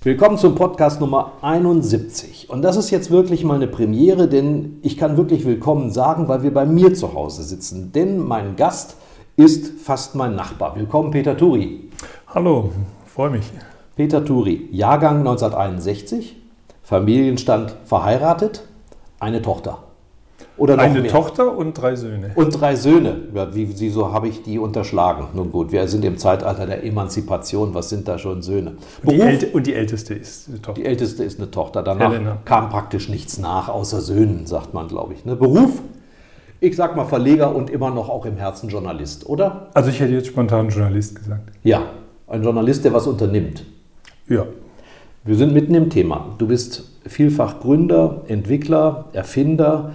Willkommen zum Podcast Nummer 71. Und das ist jetzt wirklich mal eine Premiere, denn ich kann wirklich willkommen sagen, weil wir bei mir zu Hause sitzen. Denn mein Gast ist fast mein Nachbar. Willkommen, Peter Turi. Hallo, freue mich. Peter Turi, Jahrgang 1961, Familienstand verheiratet, eine Tochter. Oder noch Eine mehr. Tochter und drei Söhne. Und drei Söhne. Ja, wie, wieso habe ich die unterschlagen? Nun gut, wir sind im Zeitalter der Emanzipation. Was sind da schon Söhne? Und, die, Älte, und die, älteste ist eine Tochter. Die älteste ist eine Tochter. Danach Helena. kam praktisch nichts nach, außer Söhnen, sagt man, glaube ich. Ne? Beruf? Ich sag mal Verleger und immer noch auch im Herzen Journalist, oder? Also ich hätte jetzt spontan Journalist gesagt. Ja, ein Journalist, der was unternimmt. Ja. Wir sind mitten im Thema. Du bist vielfach Gründer, Entwickler, Erfinder.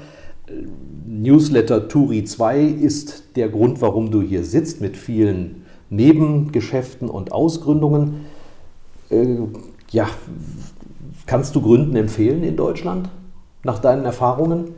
Newsletter Turi 2 ist der Grund, warum du hier sitzt, mit vielen Nebengeschäften und Ausgründungen. Äh, ja, kannst du Gründen empfehlen in Deutschland nach deinen Erfahrungen?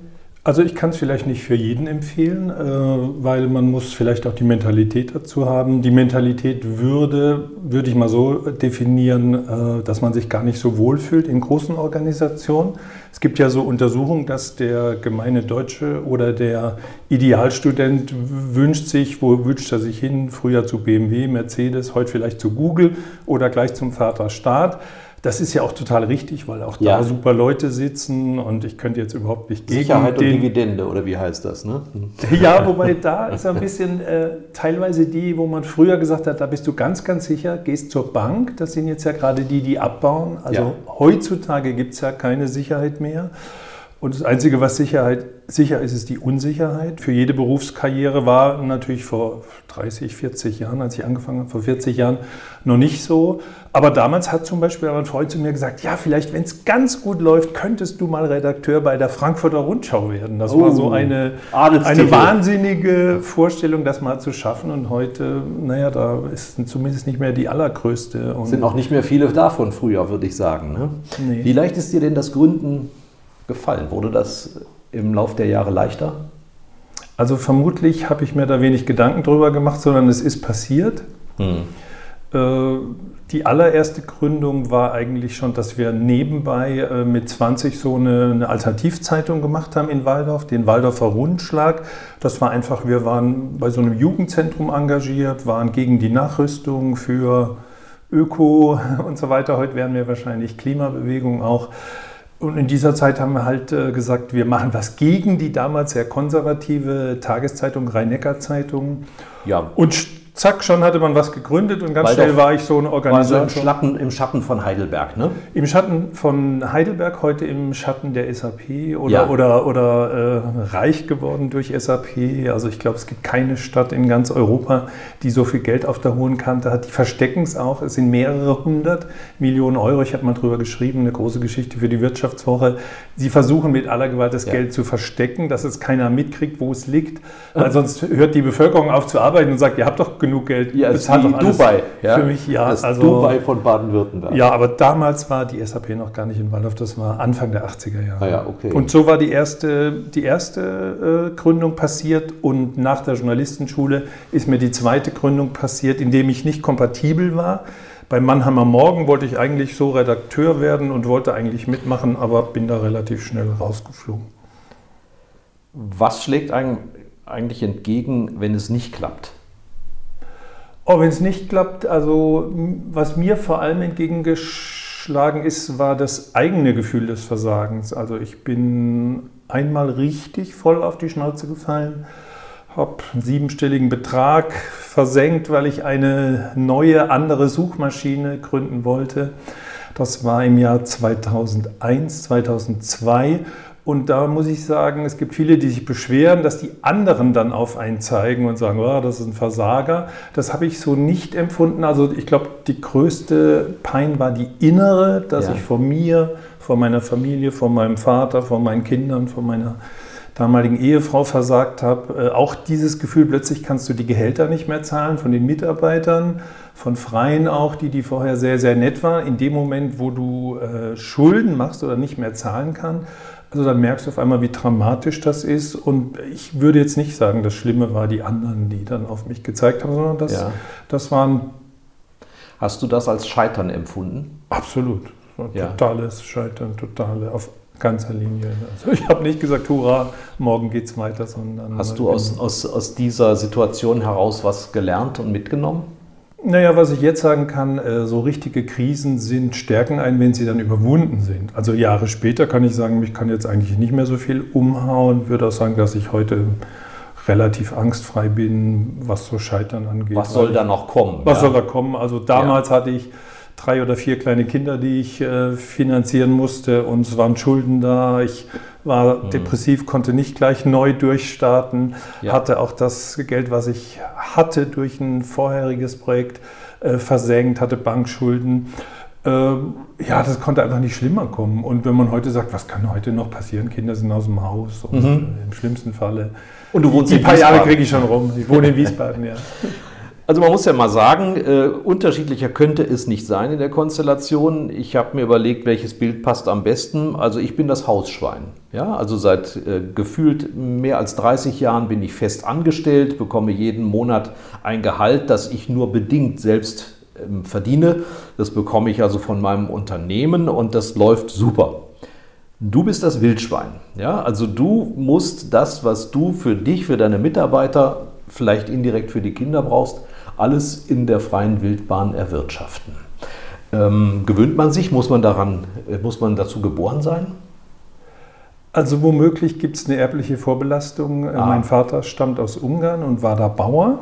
Also ich kann es vielleicht nicht für jeden empfehlen, äh, weil man muss vielleicht auch die Mentalität dazu haben. Die Mentalität würde, würde ich mal so definieren, äh, dass man sich gar nicht so wohl fühlt in großen Organisationen. Es gibt ja so Untersuchungen, dass der gemeine Deutsche oder der Idealstudent wünscht sich, wo wünscht er sich hin? Früher zu BMW, Mercedes, heute vielleicht zu Google oder gleich zum Vater Staat. Das ist ja auch total richtig, weil auch ja. da super Leute sitzen und ich könnte jetzt überhaupt nicht gegen Sicherheit den, und Dividende oder wie heißt das? Ne? Ja, wobei da ist ein bisschen äh, teilweise die, wo man früher gesagt hat, da bist du ganz, ganz sicher, gehst zur Bank. Das sind jetzt ja gerade die, die abbauen. Also ja. heutzutage gibt es ja keine Sicherheit mehr. Und das Einzige, was Sicherheit, sicher ist, ist die Unsicherheit. Für jede Berufskarriere war natürlich vor 30, 40 Jahren, als ich angefangen habe, vor 40 Jahren noch nicht so. Aber damals hat zum Beispiel ein Freund zu mir gesagt, ja, vielleicht, wenn es ganz gut läuft, könntest du mal Redakteur bei der Frankfurter Rundschau werden. Das oh, war so oh, eine, eine wahnsinnige Vorstellung, das mal zu schaffen. Und heute, naja, da ist zumindest nicht mehr die allergrößte. Und sind auch nicht mehr viele davon früher, würde ich sagen. Ne? Nee. Wie leicht ist dir denn das Gründen gefallen? Wurde das im Laufe der Jahre leichter? Also vermutlich habe ich mir da wenig Gedanken drüber gemacht, sondern es ist passiert. Hm. Äh, die allererste Gründung war eigentlich schon, dass wir nebenbei äh, mit 20 so eine, eine, Alternativzeitung gemacht haben in Waldorf, den Waldorfer Rundschlag. Das war einfach, wir waren bei so einem Jugendzentrum engagiert, waren gegen die Nachrüstung für Öko und so weiter. Heute wären wir wahrscheinlich Klimabewegung auch. Und in dieser Zeit haben wir halt äh, gesagt, wir machen was gegen die damals sehr konservative Tageszeitung Rhein-Neckar-Zeitung. Ja. Und zack, schon hatte man was gegründet und ganz Weil schnell war ich so eine Organisation. War so im, Schatten, im Schatten von Heidelberg, ne? Im Schatten von Heidelberg, heute im Schatten der SAP oder, ja. oder, oder äh, reich geworden durch SAP. Also ich glaube, es gibt keine Stadt in ganz Europa, die so viel Geld auf der hohen Kante hat. Die verstecken es auch. Es sind mehrere hundert Millionen Euro. Ich habe mal drüber geschrieben, eine große Geschichte für die Wirtschaftswoche. Sie versuchen mit aller Gewalt das ja. Geld zu verstecken, dass es keiner mitkriegt, wo es liegt. Weil sonst hört die Bevölkerung auf zu arbeiten und sagt, ihr habt doch genug Geld. Ja, es ist wie Dubai. Ja? Für mich, ja. Das also, Dubai von Baden-Württemberg. Ja, aber damals war die SAP noch gar nicht in Waldorf. Das war Anfang der 80er Jahre. Ah, ja, okay. Und so war die erste, die erste äh, Gründung passiert. Und nach der Journalistenschule ist mir die zweite Gründung passiert, indem ich nicht kompatibel war. Bei Mannheimer Morgen wollte ich eigentlich so Redakteur werden und wollte eigentlich mitmachen, aber bin da relativ schnell rausgeflogen. Was schlägt eigentlich entgegen, wenn es nicht klappt? Oh, wenn es nicht klappt, also was mir vor allem entgegengeschlagen ist, war das eigene Gefühl des Versagens. Also ich bin einmal richtig voll auf die Schnauze gefallen, habe einen siebenstelligen Betrag versenkt, weil ich eine neue, andere Suchmaschine gründen wollte. Das war im Jahr 2001, 2002. Und da muss ich sagen, es gibt viele, die sich beschweren, dass die anderen dann auf einen zeigen und sagen, oh, das ist ein Versager. Das habe ich so nicht empfunden. Also ich glaube, die größte Pein war die innere, dass ja. ich vor mir, vor meiner Familie, vor meinem Vater, vor meinen Kindern, vor meiner damaligen Ehefrau versagt habe. Äh, auch dieses Gefühl, plötzlich kannst du die Gehälter nicht mehr zahlen von den Mitarbeitern, von Freien auch, die, die vorher sehr, sehr nett waren. In dem Moment, wo du äh, Schulden machst oder nicht mehr zahlen kannst, also dann merkst du auf einmal, wie dramatisch das ist. Und ich würde jetzt nicht sagen, das Schlimme war die anderen, die dann auf mich gezeigt haben, sondern das, ja. das waren. Hast du das als Scheitern empfunden? Absolut. Totales ja. Scheitern, totale, auf ganzer Linie. Also ich habe nicht gesagt, hurra, morgen geht's weiter, sondern. Hast du aus, aus, aus dieser Situation heraus was gelernt und mitgenommen? Naja, was ich jetzt sagen kann, äh, so richtige Krisen sind stärken ein, wenn sie dann überwunden sind. Also Jahre später kann ich sagen, mich kann jetzt eigentlich nicht mehr so viel umhauen. Würde auch sagen, dass ich heute relativ angstfrei bin, was so Scheitern angeht. Was soll da noch kommen? Was ja. soll da kommen? Also damals ja. hatte ich drei oder vier kleine Kinder, die ich äh, finanzieren musste und es waren Schulden da. Ich war mhm. depressiv, konnte nicht gleich neu durchstarten, ja. hatte auch das Geld, was ich hatte durch ein vorheriges Projekt äh, versenkt, hatte Bankschulden. Ähm, ja, das konnte einfach nicht schlimmer kommen. Und wenn man heute sagt, was kann heute noch passieren? Kinder sind aus dem Haus und mhm. im schlimmsten Falle. Und du wohnst die in paar Jahre kriege ich schon rum. Ich wohne in Wiesbaden, ja. Also man muss ja mal sagen, äh, unterschiedlicher könnte es nicht sein in der Konstellation. Ich habe mir überlegt, welches Bild passt am besten. Also ich bin das Hausschwein. Ja, also seit äh, gefühlt mehr als 30 Jahren bin ich fest angestellt, bekomme jeden Monat ein Gehalt, das ich nur bedingt selbst ähm, verdiene. Das bekomme ich also von meinem Unternehmen und das läuft super. Du bist das Wildschwein. Ja, also du musst das, was du für dich, für deine Mitarbeiter, vielleicht indirekt für die Kinder brauchst, alles in der freien Wildbahn erwirtschaften. Ähm, gewöhnt man sich? Muss man, daran, äh, muss man dazu geboren sein? Also womöglich gibt es eine erbliche Vorbelastung. Äh, ah. Mein Vater stammt aus Ungarn und war da Bauer.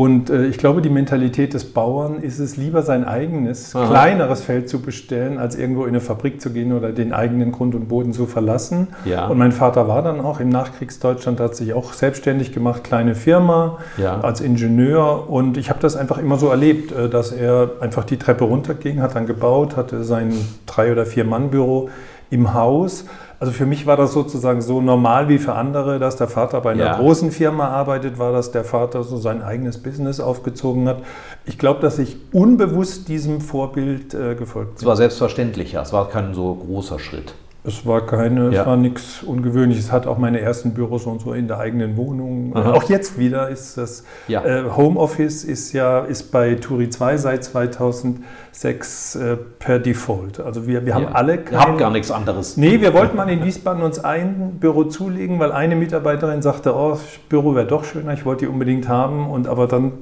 Und äh, ich glaube, die Mentalität des Bauern ist es, lieber sein eigenes, Aha. kleineres Feld zu bestellen, als irgendwo in eine Fabrik zu gehen oder den eigenen Grund und Boden zu verlassen. Ja. Und mein Vater war dann auch im Nachkriegsdeutschland, hat sich auch selbstständig gemacht, kleine Firma ja. als Ingenieur. Und ich habe das einfach immer so erlebt, äh, dass er einfach die Treppe runterging, hat dann gebaut, hatte sein drei- oder vier Mann-Büro im Haus also für mich war das sozusagen so normal wie für andere, dass der Vater bei einer ja. großen Firma arbeitet, war, dass der Vater so sein eigenes Business aufgezogen hat. Ich glaube, dass ich unbewusst diesem Vorbild äh, gefolgt bin. Es war selbstverständlich, ja. Es war kein so großer Schritt. Es war keine, ja. es war nichts Ungewöhnliches. Es hat auch meine ersten Büros und so in der eigenen Wohnung. Aha. Auch jetzt wieder ist das ja. äh, Homeoffice ist ja ist bei Turi 2 seit 2006 äh, per Default. Also wir, wir haben ja. alle keine. Ihr habt gar nichts anderes. Nee, wir wollten mal in Wiesbaden uns ein Büro zulegen, weil eine Mitarbeiterin sagte, oh, das Büro wäre doch schöner, ich wollte die unbedingt haben. Und aber dann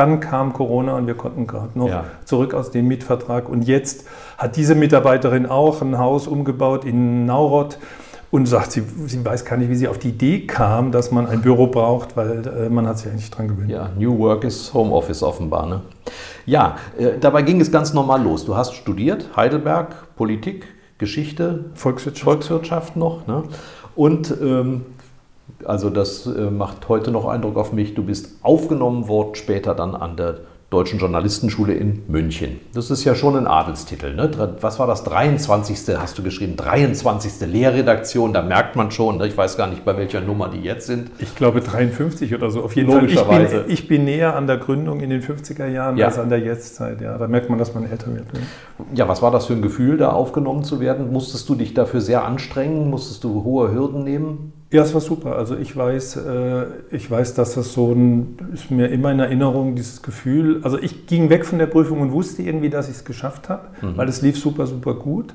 dann kam Corona und wir konnten gerade noch ja. zurück aus dem Mietvertrag. Und jetzt hat diese Mitarbeiterin auch ein Haus umgebaut in Naurod und sagt, sie, sie weiß gar nicht, wie sie auf die Idee kam, dass man ein Büro braucht, weil äh, man hat sich eigentlich dran gewöhnt. Ja, New Work ist Homeoffice offenbar. Ne? Ja, äh, dabei ging es ganz normal los. Du hast studiert, Heidelberg, Politik, Geschichte, Volkswirtschaft, Volkswirtschaft noch. Ne? Und ähm, also das äh, macht heute noch Eindruck auf mich. Du bist aufgenommen worden, später dann an der Deutschen Journalistenschule in München. Das ist ja schon ein Adelstitel. Ne? Was war das 23. hast du geschrieben? 23. Lehrredaktion, da merkt man schon, ne? ich weiß gar nicht, bei welcher Nummer die jetzt sind. Ich glaube 53 oder so. Auf jeden Fall. Ich bin, ich bin näher an der Gründung in den 50er Jahren ja. als an der Jetztzeit. Ja, da merkt man, dass man älter wird. Ne? Ja, was war das für ein Gefühl, da aufgenommen zu werden? Musstest du dich dafür sehr anstrengen? Musstest du hohe Hürden nehmen? Ja, es war super. Also ich weiß, äh, ich weiß, dass das so ein, ist mir immer in Erinnerung, dieses Gefühl. Also ich ging weg von der Prüfung und wusste irgendwie, dass ich es geschafft habe, mhm. weil es lief super, super gut.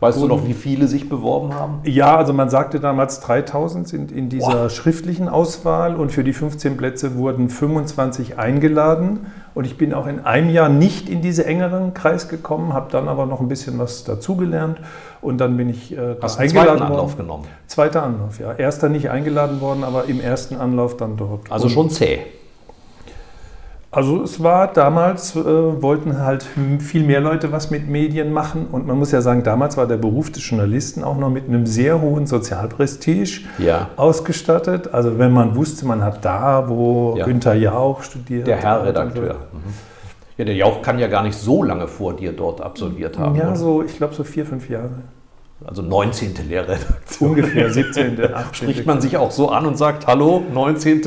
Weißt du noch, wie viele sich beworben haben? Ja, also man sagte damals 3000 sind in dieser wow. schriftlichen Auswahl und für die 15 Plätze wurden 25 eingeladen. Und ich bin auch in einem Jahr nicht in diesen engeren Kreis gekommen, habe dann aber noch ein bisschen was dazugelernt und dann bin ich äh, Hast eingeladen zweiten Anlauf worden. genommen? Zweiter Anlauf, ja. Erster nicht eingeladen worden, aber im ersten Anlauf dann dort. Also schon zäh. Also es war damals, äh, wollten halt viel mehr Leute was mit Medien machen und man muss ja sagen, damals war der Beruf des Journalisten auch noch mit einem sehr hohen Sozialprestige ja. ausgestattet. Also wenn man wusste, man hat da, wo ja. Günther Jauch studiert. Der Herr Redakteur. Mhm. Ja, der Jauch kann ja gar nicht so lange vor dir dort absolviert haben. Ja, oder? so, ich glaube so vier, fünf Jahre. Also 19. Lehrredaktion. Ungefähr 17. 18. Spricht man sich auch so an und sagt, hallo, 19.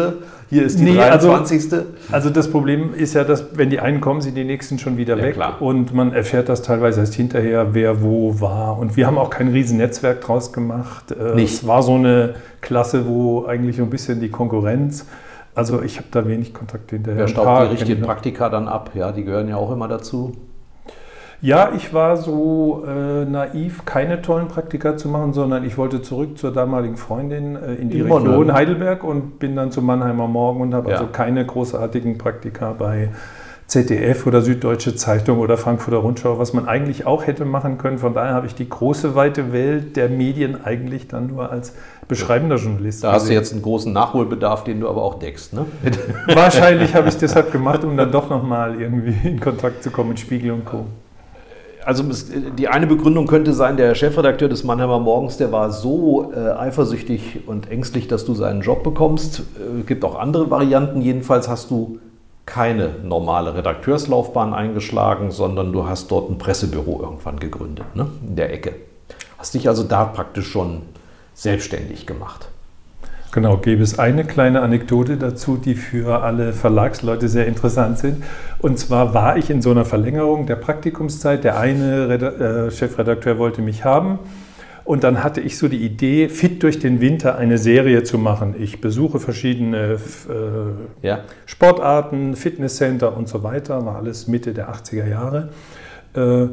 Hier ist die nee, 23. Also, also, das Problem ist ja, dass wenn die einen kommen, sind die nächsten schon wieder ja, weg. Klar. Und man erfährt das teilweise erst hinterher, wer wo war. Und wir haben auch kein riesen Netzwerk draus gemacht. Äh, Nicht. Es war so eine Klasse, wo eigentlich ein bisschen die Konkurrenz. Also ich habe da wenig Kontakt hinterher. Wer staubt die richtigen Praktika dann ab? Ja, die gehören ja auch immer dazu. Ja, ich war so äh, naiv, keine tollen Praktika zu machen, sondern ich wollte zurück zur damaligen Freundin äh, in die in Region Bonn. Heidelberg und bin dann zum Mannheimer Morgen und habe ja. also keine großartigen Praktika bei ZDF oder Süddeutsche Zeitung oder Frankfurter Rundschau, was man eigentlich auch hätte machen können. Von daher habe ich die große, weite Welt der Medien eigentlich dann nur als beschreibender Journalist. Da hast du jetzt einen großen Nachholbedarf, den du aber auch deckst, ne? Wahrscheinlich habe ich es deshalb gemacht, um dann doch nochmal irgendwie in Kontakt zu kommen mit Spiegel und Co also die eine Begründung könnte sein, der Chefredakteur des Mannheimer Morgens, der war so äh, eifersüchtig und ängstlich, dass du seinen Job bekommst. Es äh, gibt auch andere Varianten. Jedenfalls hast du keine normale Redakteurslaufbahn eingeschlagen, sondern du hast dort ein Pressebüro irgendwann gegründet, ne? in der Ecke. Hast dich also da praktisch schon selbstständig gemacht. Genau, gäbe es eine kleine Anekdote dazu, die für alle Verlagsleute sehr interessant sind. Und zwar war ich in so einer Verlängerung der Praktikumszeit. Der eine Reda äh, Chefredakteur wollte mich haben. Und dann hatte ich so die Idee, fit durch den Winter eine Serie zu machen. Ich besuche verschiedene äh, ja. Sportarten, Fitnesscenter und so weiter. War alles Mitte der 80er Jahre. Äh,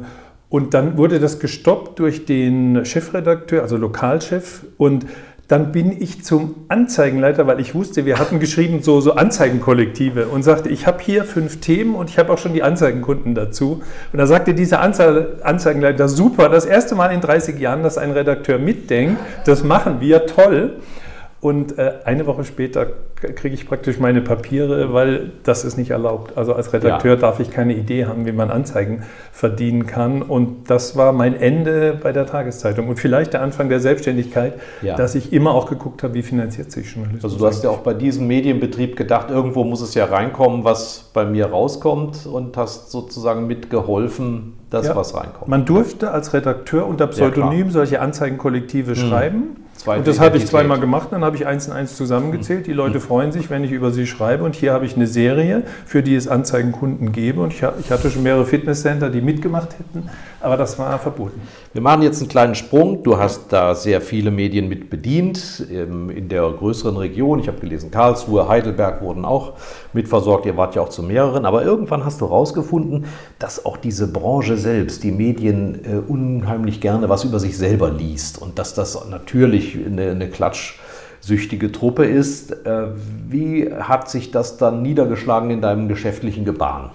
und dann wurde das gestoppt durch den Chefredakteur, also Lokalchef. Und dann bin ich zum Anzeigenleiter, weil ich wusste, wir hatten geschrieben so, so Anzeigenkollektive und sagte, ich habe hier fünf Themen und ich habe auch schon die Anzeigenkunden dazu. Und da sagte dieser Anzeigenleiter, super, das erste Mal in 30 Jahren, dass ein Redakteur mitdenkt, das machen wir, toll. Und äh, eine Woche später kriege ich praktisch meine Papiere, weil das ist nicht erlaubt. Also als Redakteur ja. darf ich keine Idee haben, wie man Anzeigen verdienen kann. Und das war mein Ende bei der Tageszeitung und vielleicht der Anfang der Selbstständigkeit, ja. dass ich immer auch geguckt habe, wie finanziert sich Journalismus. Also du hast ja auch bei diesem Medienbetrieb gedacht, irgendwo muss es ja reinkommen, was bei mir rauskommt und hast sozusagen mitgeholfen, dass ja. was reinkommt. Man durfte als Redakteur unter Pseudonym solche Anzeigenkollektive mhm. schreiben. Zweite und das habe ich zweimal gemacht, dann habe ich eins und eins zusammengezählt. Die Leute mhm. freuen sich, wenn ich über sie schreibe. Und hier habe ich eine Serie, für die es Anzeigenkunden gebe. Und ich, hatte schon mehrere Fitnesscenter, die mitgemacht hätten, aber das war verboten. Wir machen jetzt einen kleinen Sprung. Du hast da sehr viele Medien mit bedient ähm, in der größeren Region. Ich habe gelesen, Karlsruhe, Heidelberg wurden auch mitversorgt. Ihr wart ja auch zu mehreren. Aber irgendwann hast du herausgefunden, dass auch diese Branche selbst, die Medien, äh, unheimlich gerne was über sich selber liest und dass das natürlich eine, eine klatschsüchtige Truppe ist. Äh, wie hat sich das dann niedergeschlagen in deinem geschäftlichen Gebaren?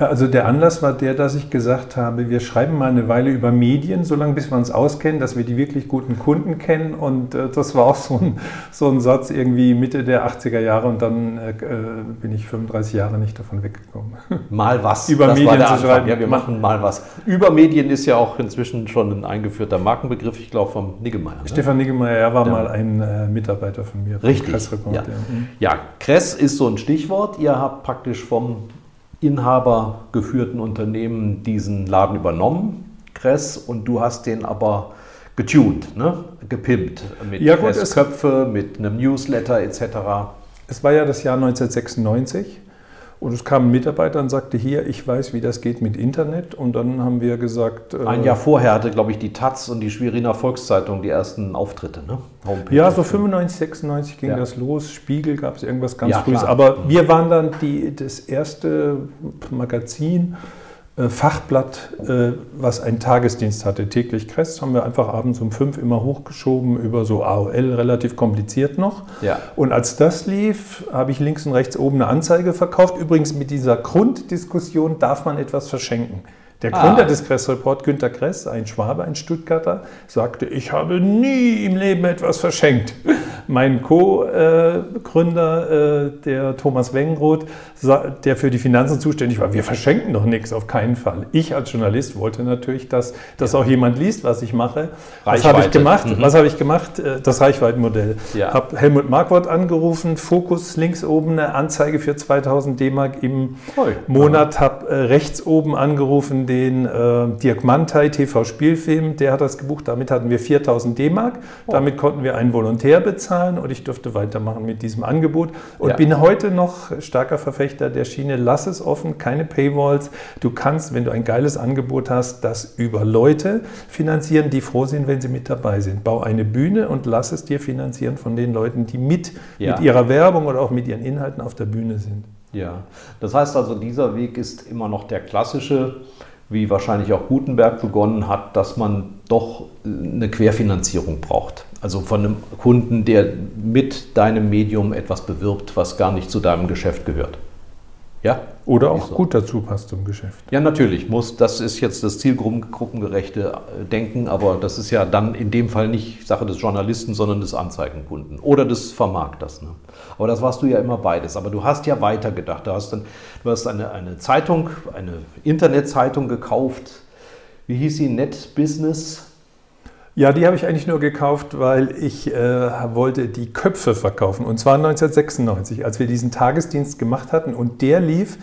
Also der Anlass war der, dass ich gesagt habe, wir schreiben mal eine Weile über Medien, solange bis wir uns auskennen, dass wir die wirklich guten Kunden kennen. Und äh, das war auch so ein, so ein Satz irgendwie Mitte der 80er Jahre und dann äh, bin ich 35 Jahre nicht davon weggekommen. Mal was. über das Medien zu schreiben. Ja, wir machen mal was. Über Medien ist ja auch inzwischen schon ein eingeführter Markenbegriff, ich glaube vom Niggemeier. Ne? Stefan Niggemeier, er war ja. mal ein äh, Mitarbeiter von mir. Richtig. Ja. Ja. ja, Kress ist so ein Stichwort. Ihr habt praktisch vom inhabergeführten Unternehmen diesen Laden übernommen, Kress, und du hast den aber getuned, ne? gepimpt mit ja, gut, Köpfe, mit einem Newsletter etc. Es war ja das Jahr 1996 und es kam ein Mitarbeiter und sagte, hier, ich weiß, wie das geht mit Internet. Und dann haben wir gesagt... Äh, ein Jahr vorher hatte, glaube ich, die Taz und die Schweriner Volkszeitung die ersten Auftritte, ne? Homepage. Ja, so 95, 96 ging ja. das los. Spiegel gab es irgendwas ganz ja, Frühes. Aber wir waren dann die, das erste Magazin, Fachblatt, äh, was einen Tagesdienst hatte, täglich Kress, haben wir einfach abends um fünf immer hochgeschoben über so AOL, relativ kompliziert noch. Ja. Und als das lief, habe ich links und rechts oben eine Anzeige verkauft. Übrigens mit dieser Grunddiskussion, darf man etwas verschenken? Der Ah. Gründer des Kress-Report, Günter Kress, ein Schwabe, ein Stuttgarter, sagte, ich habe nie im Leben etwas verschenkt. Mein Co-Gründer, äh, der Thomas Wengenroth, der für die Finanzen zuständig war, wir verschenken doch nichts, auf keinen Fall. Ich als Journalist wollte natürlich, dass, dass auch jemand liest, was ich mache. Was habe ich gemacht? Mhm. Was habe ich gemacht? Äh, Das Reichweitenmodell. Ja. Habe Helmut Marquardt angerufen, Fokus links oben eine Anzeige für 2000 D-Mark im Toll. Monat, habe äh, rechts oben angerufen den äh, Dirk Mantei TV Spielfilm, der hat das gebucht, damit hatten wir 4000 D-Mark, Oh. damit konnten wir einen Volontär bezahlen und ich durfte weitermachen mit diesem Angebot und Ja. bin heute noch starker Verfechter der Schiene, lass es offen, keine Paywalls, du kannst, wenn du ein geiles Angebot hast, das über Leute finanzieren, die froh sind, wenn sie mit dabei sind. Bau eine Bühne und lass es dir finanzieren von den Leuten, die mit, Ja. mit ihrer Werbung oder auch mit ihren Inhalten auf der Bühne sind. Ja, das heißt also, dieser Weg ist immer noch der klassische, wie wahrscheinlich auch Gutenberg begonnen hat, dass man doch eine Querfinanzierung braucht. Also von einem Kunden, der mit deinem Medium etwas bewirbt, was gar nicht zu deinem Geschäft gehört. Ja? Oder auch so. gut dazu passt zum Geschäft. Ja, natürlich muss. Das ist jetzt das zielgruppengerechte äh, Denken, aber das ist ja dann in dem Fall nicht Sache des Journalisten, sondern des Anzeigenkunden oder des Vermarkters. Ne? Aber das warst du ja immer beides. Aber du hast ja weitergedacht. Du hast, dann, du hast eine, eine Zeitung, eine Internetzeitung gekauft. Wie hieß sie? Net Business? Ja, die habe ich eigentlich nur gekauft, weil ich äh, wollte die Köpfe verkaufen. Und zwar 1996, als wir diesen Tagesdienst gemacht hatten. Und der lief,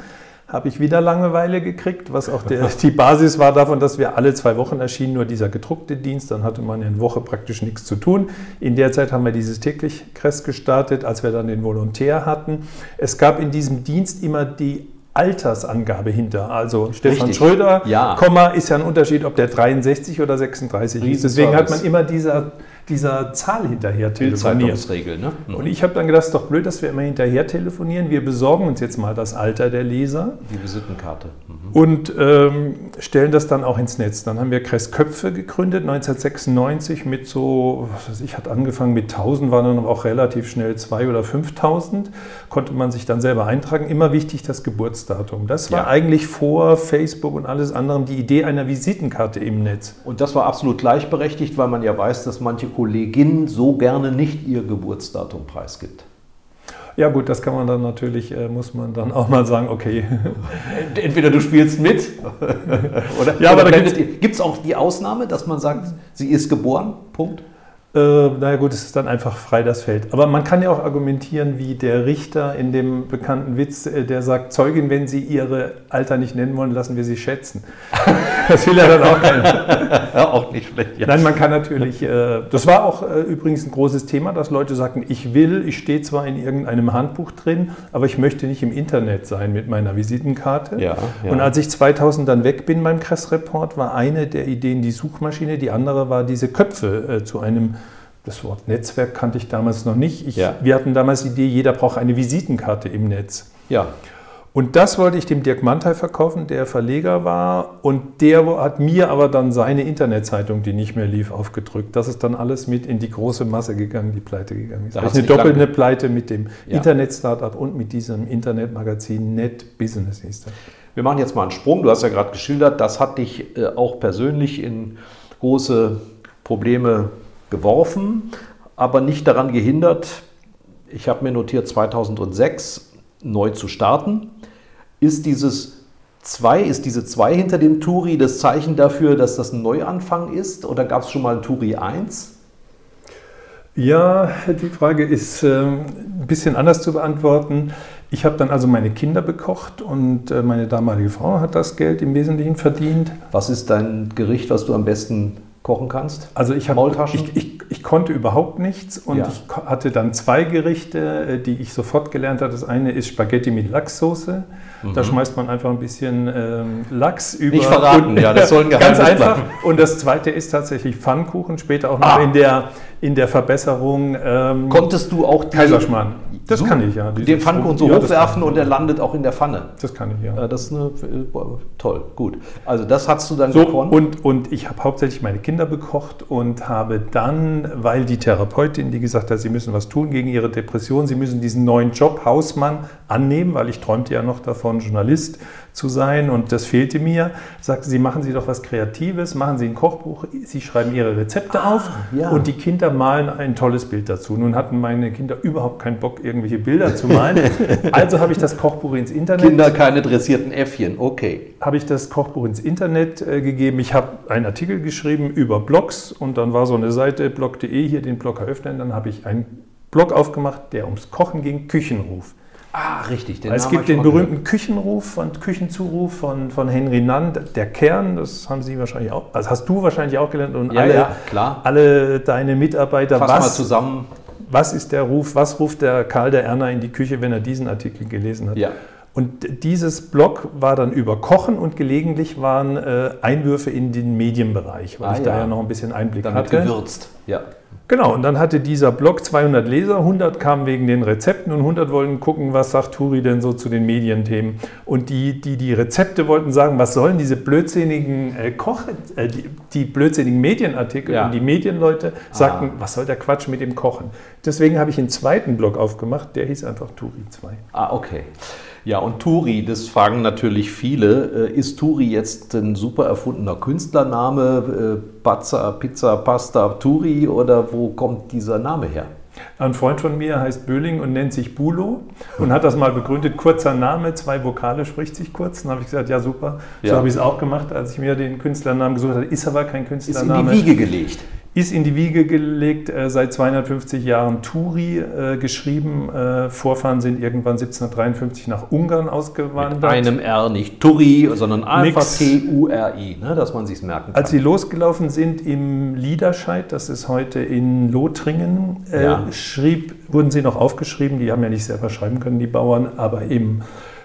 habe ich wieder Langeweile gekriegt, was auch der, die Basis war davon, dass wir alle zwei Wochen erschienen, nur dieser gedruckte Dienst. Dann hatte man in Woche praktisch nichts zu tun. In der Zeit haben wir dieses täglich Kress gestartet, als wir dann den Volontär hatten. Es gab in diesem Dienst immer die Altersangabe hinter. Also Stefan Richtig. Schröder, Ja. Komma, ist ja ein Unterschied, ob der 63 oder 36 ist. Deswegen hat man immer dieser, dieser Zahl hinterher. Bildzeitungsregel, ne? Und ich habe dann gedacht, es ist doch blöd, dass wir immer hinterher telefonieren. Wir besorgen uns jetzt mal das Alter der Leser Die Visitenkarte. Mhm. und ähm, stellen das dann auch ins Netz. Dann haben wir Kress Köpfe gegründet, 1996 mit so, was weiß ich, hat angefangen mit 1000, waren dann auch relativ schnell 2 oder 5000. Konnte man sich dann selber eintragen. Immer wichtig das Geburtsdatum. Das war Ja. eigentlich vor Facebook und alles andere die Idee einer Visitenkarte im Netz. Und das war absolut gleichberechtigt, weil man ja weiß, dass manche Kolleginnen so gerne nicht ihr Geburtsdatum preisgibt. Ja gut, das kann man dann natürlich, äh, muss man dann auch mal sagen, okay. Entweder du spielst mit oder, Ja, aber da gibt es auch die Ausnahme, dass man sagt, sie ist geboren, Punkt. Äh, naja gut, es ist dann einfach frei das Feld. Aber man kann ja auch argumentieren, wie der Richter in dem bekannten Witz, äh, der sagt, Zeugin, wenn Sie Ihre Alter nicht nennen wollen, lassen wir Sie schätzen. Das will ja dann auch keiner. Ja, auch nicht schlecht. Ja. Nein, man kann natürlich, äh, das war auch äh, übrigens ein großes Thema, dass Leute sagten, ich will, ich stehe zwar in irgendeinem Handbuch drin, aber ich möchte nicht im Internet sein mit meiner Visitenkarte. Ja, ja. Und als ich 2000 dann weg bin beim Kress-Report, war eine der Ideen die Suchmaschine, die andere war diese Köpfe äh, zu einem, das Wort Netzwerk kannte ich damals noch nicht. Ich, Ja. Wir hatten damals die Idee, jeder braucht eine Visitenkarte im Netz. ja. Und das wollte ich dem Dirk Mantel verkaufen, der Verleger war. Und der hat mir aber dann seine Internetzeitung, die nicht mehr lief, aufgedrückt. Das ist dann alles mit in die große Masse gegangen, die pleite gegangen ist. Da ist eine doppelte lange- Pleite mit dem Ja. Internet-Startup und mit diesem Internetmagazin Net Business hieß das. Wir machen jetzt mal einen Sprung. Du hast ja gerade geschildert, das hat dich äh, auch persönlich in große Probleme geworfen, aber nicht daran gehindert, ich habe mir notiert, 2006 neu zu starten. Ist dieses 2, ist diese 2 hinter dem Turi das Zeichen dafür, dass das ein Neuanfang ist? Oder gab es schon mal ein Turi 1? Ja, die Frage ist ähm, ein bisschen anders zu beantworten. Ich habe dann also meine Kinder bekocht und äh, meine damalige Frau hat das Geld im Wesentlichen verdient. Was ist dein Gericht, was du am besten kochen kannst? Also ich, hab, ich, ich, ich, konnte überhaupt nichts und ja. ich hatte dann zwei Gerichte, äh, die ich sofort gelernt habe. Das eine ist Spaghetti mit Lachssoße. Mhm. Da schmeißt man einfach ein bisschen ähm, Lachs über. Nicht verraten, ja, das soll ein Ganz einfach. Bleiben. Und das zweite ist tatsächlich Pfannkuchen, später auch noch ah. in, der, in der Verbesserung. Ähm, Konntest du auch die, Kaiserschmarrn? Das so, kann ich, ja. Den Pfannkuchen so ja, hochwerfen und er landet auch in der Pfanne. Das kann ich, ja. Äh, das ist eine, toll, gut. Also das hast du dann so, gekonnt. Und, und ich habe hauptsächlich meine Kinder bekocht und habe dann, weil die Therapeutin, die gesagt hat, sie müssen was tun gegen ihre Depression, sie müssen diesen neuen Job Hausmann annehmen, weil ich träumte ja noch davon, Journalist zu sein und das fehlte mir. Sagte sie, machen Sie doch was Kreatives, machen Sie ein Kochbuch, Sie schreiben Ihre Rezepte ah, auf ja. und die Kinder malen ein tolles Bild dazu. Nun hatten meine Kinder überhaupt keinen Bock, irgendwelche Bilder zu malen. also habe ich das Kochbuch ins Internet. Kinder keine dressierten Äffchen, okay. Habe ich das Kochbuch ins Internet äh, gegeben. Ich habe einen Artikel geschrieben über Blogs und dann war so eine Seite blog.de, hier den Blog eröffnen. Dann habe ich einen Blog aufgemacht, der ums Kochen ging, Küchenruf. Ah, richtig. Den es gibt den berühmten gehört. Küchenruf und Küchenzuruf von, von Henry Nand, der Kern, das haben Sie wahrscheinlich auch, also hast du wahrscheinlich auch gelernt und ja, alle, ja, klar. alle deine Mitarbeiter. Fass was, mal zusammen. Was ist der Ruf, was ruft der Karl der Erner in die Küche, wenn er diesen Artikel gelesen hat? Ja. Und dieses Blog war dann über Kochen und gelegentlich waren äh, Einwürfe in den Medienbereich, weil ah, ich ja. da ja noch ein bisschen Einblick Damit hatte. gewürzt, ja. Genau, und dann hatte dieser Blog 200 Leser, 100 kamen wegen den Rezepten und 100 wollten gucken, was sagt Turi denn so zu den Medienthemen. Und die, die die Rezepte wollten sagen, was sollen diese blödsinnigen äh, Koch, äh, die, die, blödsinnigen Medienartikel ja. und die Medienleute sagten, ah. was soll der Quatsch mit dem Kochen. Deswegen habe ich einen zweiten Blog aufgemacht, der hieß einfach Turi 2. Ah, okay. Ja, und Turi, das fragen natürlich viele. Äh, ist Turi jetzt ein super erfundener Künstlername? Pizza, äh, Pizza, Pasta, Turi oder wo kommt dieser Name her? Ein Freund von mir heißt Böhling und nennt sich Bulo und hat das mal begründet. Kurzer Name, zwei Vokale, spricht sich kurz. Dann habe ich gesagt, ja super. So ja. habe ich es auch gemacht, als ich mir den Künstlernamen gesucht habe. Ist aber kein Künstlername. Ist in die Wiege gelegt ist in die Wiege gelegt, äh, seit 250 Jahren Turi äh, geschrieben. Äh, Vorfahren sind irgendwann 1753 nach Ungarn ausgewandert. Mit einem R, nicht Turi, sondern einfach T-U-R-I, ne, dass man sich merken kann. Als sie losgelaufen sind im Liederscheid, das ist heute in Lothringen, äh, ja. schrieb, wurden sie noch aufgeschrieben, die haben ja nicht selber schreiben können, die Bauern, aber im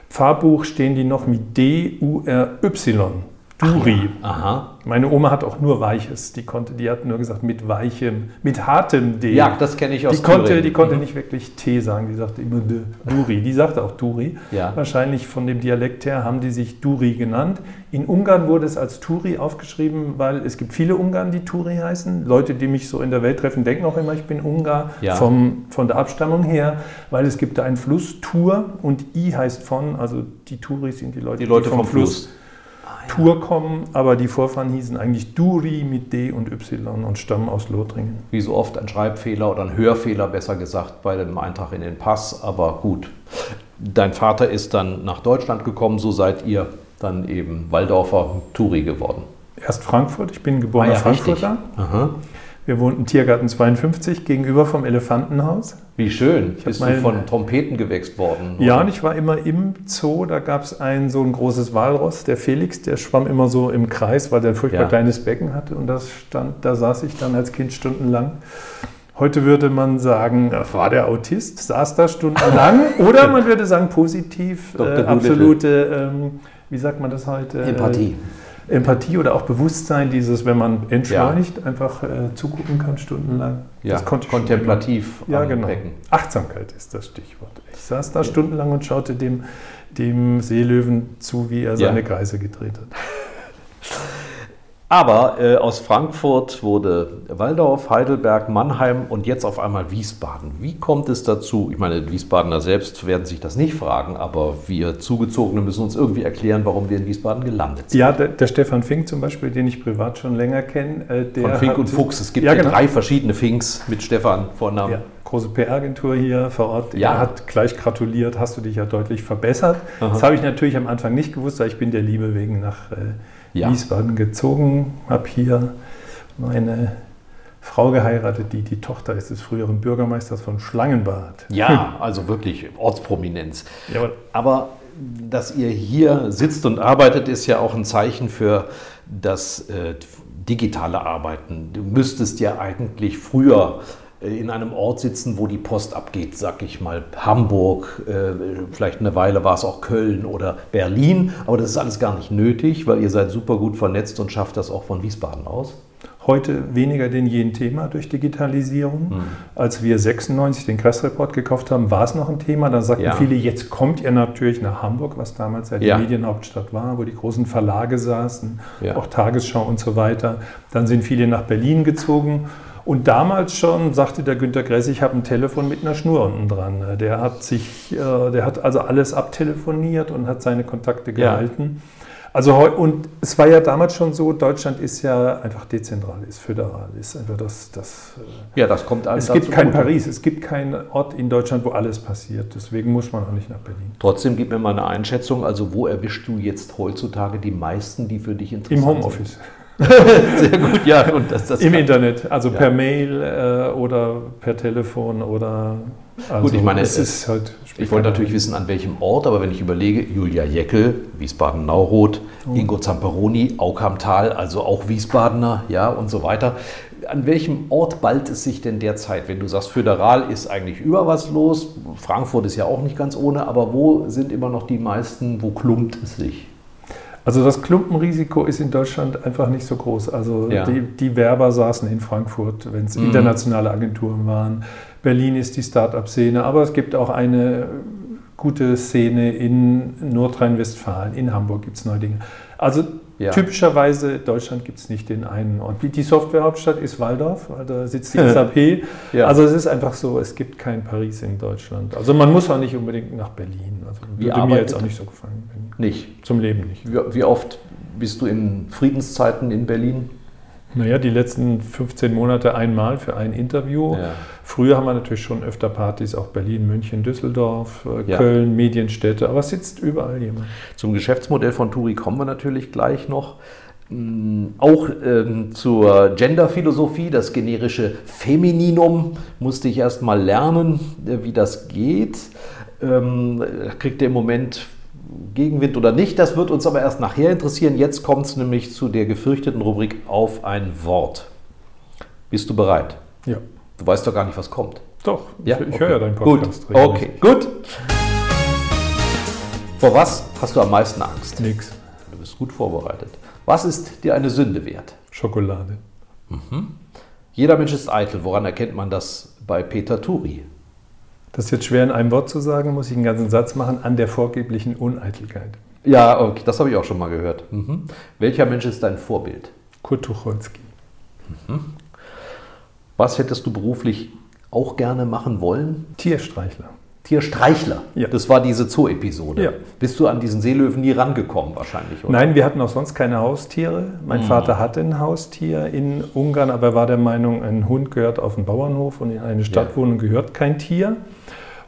Pfarrbuch stehen die noch mit D-U-R-Y. Duri. Aha. Meine Oma hat auch nur Weiches. Die konnte, die hat nur gesagt mit weichem, mit hartem D. Ja, das kenne ich aus die konnte, Die konnte mhm. nicht wirklich T sagen. Die sagte immer Duri. Die sagte auch Duri. Ja. Wahrscheinlich von dem Dialekt her haben die sich Duri genannt. In Ungarn wurde es als Turi aufgeschrieben, weil es gibt viele Ungarn, die Turi heißen. Leute, die mich so in der Welt treffen, denken auch immer, ich bin Ungar ja. vom, von der Abstammung her, weil es gibt da einen Fluss Tur und I heißt von, also die Turis sind die Leute, die Leute die vom, vom Fluss, Tour kommen, aber die Vorfahren hießen eigentlich Duri mit D und Y und stammen aus Lothringen. Wie so oft ein Schreibfehler oder ein Hörfehler, besser gesagt, bei dem Eintrag in den Pass, aber gut. Dein Vater ist dann nach Deutschland gekommen, so seid ihr dann eben Waldorfer Turi geworden. Erst Frankfurt, ich bin geborener ah, ja, Frankfurter. Wir wohnten Tiergarten 52 gegenüber vom Elefantenhaus. Wie schön. Ich Bist du von Trompeten gewächst worden? Oder? Ja, und ich war immer im Zoo. Da gab es ein so ein großes Walross, der Felix, der schwamm immer so im Kreis, weil der ein furchtbar ja. kleines Becken hatte. Und das stand, da saß ich dann als Kind stundenlang. Heute würde man sagen, war der Autist, saß da stundenlang. Oder man würde sagen, positiv, äh, absolute, ähm, wie sagt man das heute? Empathie. Äh, Empathie oder auch Bewusstsein, dieses, wenn man entschleunigt, ja. einfach äh, zugucken kann stundenlang. Ja, das konnte kontemplativ ja, genau. Achtsamkeit ist das Stichwort. Ich saß da ja. stundenlang und schaute dem, dem Seelöwen zu, wie er seine. Kreise gedreht hat. Aber äh, aus Frankfurt wurde Waldorf, Heidelberg, Mannheim und jetzt auf einmal Wiesbaden. Wie kommt es dazu? Ich meine, die Wiesbadener selbst werden sich das nicht fragen, aber wir Zugezogene müssen uns irgendwie erklären, warum wir in Wiesbaden gelandet sind. Ja, der, der Stefan Fink zum Beispiel, den ich privat schon länger kenne. Äh, Von Fink hat, und Fuchs. Es gibt ja, genau. drei verschiedene Finks mit Stefan Vornamen. Ja große PR-Agentur hier vor Ort. Ja. Er hat gleich gratuliert, hast du dich ja deutlich verbessert. Aha. Das habe ich natürlich am Anfang nicht gewusst, weil ich bin der Liebe wegen nach äh, ja. Wiesbaden gezogen, habe hier meine Frau geheiratet, die die Tochter ist des früheren Bürgermeisters von Schlangenbad. Ja, also wirklich Ortsprominenz. Jawohl. Aber dass ihr hier sitzt und arbeitet, ist ja auch ein Zeichen für das, äh, digitale Arbeiten. Du müsstest ja eigentlich früher in einem Ort sitzen, wo die Post abgeht, sag ich mal Hamburg, äh, vielleicht eine Weile war es auch Köln oder Berlin, aber das ist alles gar nicht nötig, weil ihr seid super gut vernetzt und schafft das auch von Wiesbaden aus. Heute weniger denn je ein Thema durch Digitalisierung. Mhm. Als wir 96 den Kressreport gekauft haben, war es noch ein Thema. Da sagten ja. viele, jetzt kommt ihr natürlich nach Hamburg, was damals ja die ja. Medienhauptstadt war, wo die großen Verlage saßen, ja. auch Tagesschau und so weiter. Dann sind viele nach Berlin gezogen. Und damals schon sagte der Günter Gress, ich habe ein Telefon mit einer Schnur unten dran. Der hat sich, äh, der hat also alles abtelefoniert und hat seine Kontakte gehalten. Ja. Also und es war ja damals schon so, Deutschland ist ja einfach dezentral, ist föderal, ist einfach das. das äh, ja, das kommt alles. Es gibt kein gut. Paris, es gibt keinen Ort in Deutschland, wo alles passiert. Deswegen muss man auch nicht nach Berlin. Trotzdem gib mir mal eine Einschätzung. Also wo erwischst du jetzt heutzutage die meisten, die für dich interessant sind? Im Homeoffice. Sind? Sehr gut, ja. Und das, das Im Internet, also ja. per Mail äh, oder per Telefon oder. Also gut, ich meine, es ist halt. Ich wollte natürlich wissen, an welchem Ort, aber wenn ich überlege, Julia Jeckel, Wiesbaden-Nauroth, oh. Ingo Zamperoni, Aukamtal, also auch Wiesbadener, ja, und so weiter. An welchem Ort ballt es sich denn derzeit? Wenn du sagst, föderal ist eigentlich über was los, Frankfurt ist ja auch nicht ganz ohne, aber wo sind immer noch die meisten, wo klumpt es sich? Also das Klumpenrisiko ist in Deutschland einfach nicht so groß. Also ja. die, die, Werber saßen in Frankfurt, wenn es mhm. internationale Agenturen waren. Berlin ist die Start-up-Szene, aber es gibt auch eine gute Szene in Nordrhein-Westfalen, in Hamburg gibt es neue Dinge. Also ja. typischerweise Deutschland gibt es nicht den einen Ort. Die Softwarehauptstadt ist Waldorf, weil da sitzt die SAP. ja. Also es ist einfach so, es gibt kein Paris in Deutschland. Also man muss auch nicht unbedingt nach Berlin. Also Wie würde mir jetzt auch nicht so gefallen. Nicht? Zum Leben nicht. Wie, wie oft bist du in Friedenszeiten in Berlin? Naja, die letzten 15 Monate einmal für ein Interview. Ja. Früher haben wir natürlich schon öfter Partys, auch Berlin, München, Düsseldorf, äh, ja. Köln, Medienstädte, aber es sitzt überall jemand. Zum Geschäftsmodell von Turi kommen wir natürlich gleich noch. Mm, auch ähm, zur Genderphilosophie, das generische Femininum, musste ich erst mal lernen, äh, wie das geht. Ähm, kriegt ihr im Moment Gegenwind oder nicht, das wird uns aber erst nachher interessieren. Jetzt kommt es nämlich zu der gefürchteten Rubrik auf ein Wort. Bist du bereit? Ja. Du weißt doch gar nicht, was kommt. Doch, ja? ich, ich okay. höre ja deinen Podcast. Gut. Okay, gut. Vor was hast du am meisten Angst? Nix. Du bist gut vorbereitet. Was ist dir eine Sünde wert? Schokolade. Mhm. Jeder Mensch ist eitel. Woran erkennt man das bei Peter Turi? Das ist jetzt schwer in einem Wort zu sagen, muss ich einen ganzen Satz machen, an der vorgeblichen Uneitelkeit. Ja, okay, das habe ich auch schon mal gehört. Mhm. Welcher Mensch ist dein Vorbild? Kurt Tucholsky. Mhm. Was hättest du beruflich auch gerne machen wollen? Tierstreichler. Tierstreichler. Ja. Das war diese Zoo-Episode. Ja. Bist du an diesen Seelöwen nie rangekommen wahrscheinlich? Oder? Nein, wir hatten auch sonst keine Haustiere. Mein mhm. Vater hatte ein Haustier in Ungarn, aber er war der Meinung, ein Hund gehört auf den Bauernhof und in eine Stadtwohnung ja. gehört kein Tier.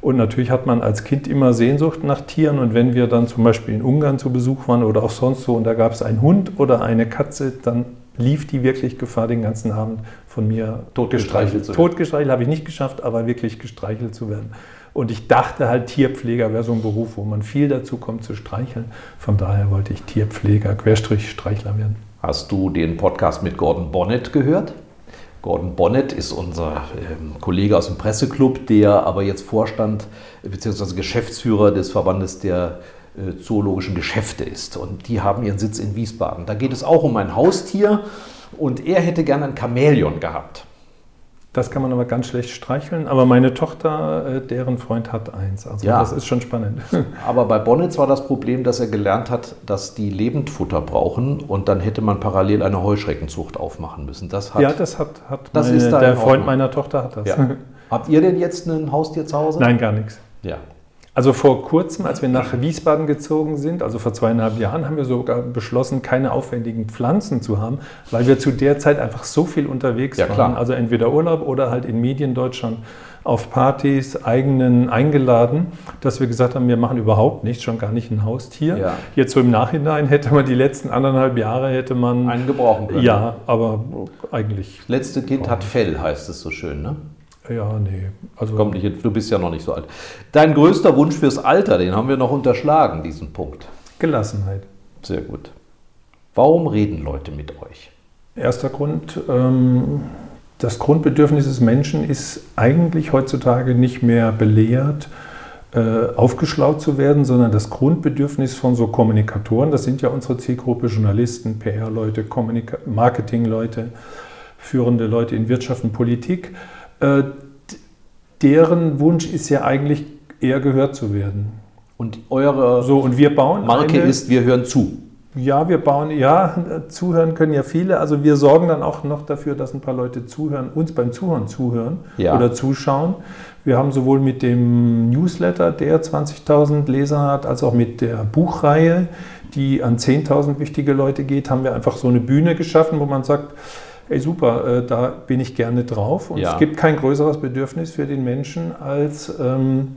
Und natürlich hat man als Kind immer Sehnsucht nach Tieren. Und wenn wir dann zum Beispiel in Ungarn zu Besuch waren oder auch sonst so und da gab es einen Hund oder eine Katze, dann lief die wirklich Gefahr, den ganzen Abend von mir totgestreichelt zu werden. Totgestreichelt habe ich nicht geschafft, aber wirklich gestreichelt zu werden. Und ich dachte halt, Tierpfleger wäre so ein Beruf, wo man viel dazu kommt zu streicheln. Von daher wollte ich Tierpfleger, Querstrich Streichler werden. Hast du den Podcast mit Gordon Bonnet gehört? Gordon Bonnet ist unser ähm, Kollege aus dem Presseclub, der aber jetzt Vorstand bzw. Geschäftsführer des Verbandes der äh, zoologischen Geschäfte ist. Und die haben ihren Sitz in Wiesbaden. Da geht es auch um ein Haustier und er hätte gerne ein Chamäleon gehabt. Das kann man aber ganz schlecht streicheln. Aber meine Tochter, äh, deren Freund hat eins. Also ja. das ist schon spannend. Aber bei Bonnets war das Problem, dass er gelernt hat, dass die Lebendfutter brauchen und dann hätte man parallel eine Heuschreckenzucht aufmachen müssen. Das hat, ja, das hat, hat das meine, ist da der Freund meiner Tochter hat das. Ja. Habt ihr denn jetzt ein Haustier zu Hause? Nein, gar nichts. Ja. Also vor kurzem, als wir nach Wiesbaden gezogen sind, also vor zweieinhalb Jahren, haben wir sogar beschlossen, keine aufwendigen Pflanzen zu haben, weil wir zu der Zeit einfach so viel unterwegs ja, waren. Klar. Also entweder Urlaub oder halt in Mediendeutschland auf Partys, eigenen eingeladen, dass wir gesagt haben, wir machen überhaupt nichts, schon gar nicht ein Haustier. Ja. Jetzt so im Nachhinein hätte man die letzten anderthalb Jahre hätte man einen gebrauchen können. Ja, aber eigentlich. Letzte Kind hat Fell, heißt es so schön, ne? Ja, nee. Also Kommt nicht, du bist ja noch nicht so alt. Dein größter Wunsch fürs Alter, den haben wir noch unterschlagen, diesen Punkt. Gelassenheit. Sehr gut. Warum reden Leute mit euch? Erster Grund, ähm, das Grundbedürfnis des Menschen ist eigentlich heutzutage nicht mehr belehrt, äh, aufgeschlaut zu werden, sondern das Grundbedürfnis von so Kommunikatoren, das sind ja unsere Zielgruppe, Journalisten, PR-Leute, Marketing-Leute, führende Leute in Wirtschaft und Politik, äh, deren Wunsch ist ja eigentlich eher gehört zu werden. Und eure so, und wir bauen Marke eine, ist, wir hören zu. Ja, wir bauen, ja, zuhören können ja viele. Also wir sorgen dann auch noch dafür, dass ein paar Leute zuhören, uns beim Zuhören zuhören ja. oder zuschauen. Wir haben sowohl mit dem Newsletter, der 20.000 Leser hat, als auch mit der Buchreihe, die an 10.000 wichtige Leute geht, haben wir einfach so eine Bühne geschaffen, wo man sagt, hey super, äh, da bin ich gerne drauf. Und ja. es gibt kein größeres Bedürfnis für den Menschen, als ähm,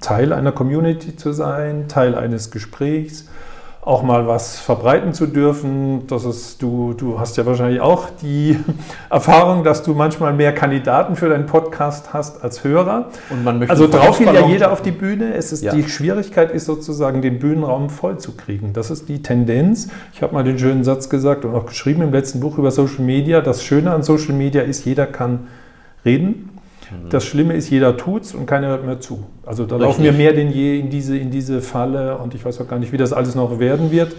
Teil einer Community zu sein, Teil eines Gesprächs auch mal was verbreiten zu dürfen. Das ist, du, du hast ja wahrscheinlich auch die Erfahrung, dass du manchmal mehr Kandidaten für deinen Podcast hast als Hörer. Und man möchte also drauf will ja jeder auf die Bühne. Es ist, ja. Die Schwierigkeit ist sozusagen, den Bühnenraum voll zu kriegen. Das ist die Tendenz. Ich habe mal den schönen Satz gesagt und auch geschrieben im letzten Buch über Social Media. Das Schöne an Social Media ist, jeder kann reden. Mhm. Das Schlimme ist, jeder tut's und keiner hört mehr zu. Also da Richtig. laufen wir mehr denn je in diese, in diese Falle und ich weiß auch gar nicht, wie das alles noch werden wird.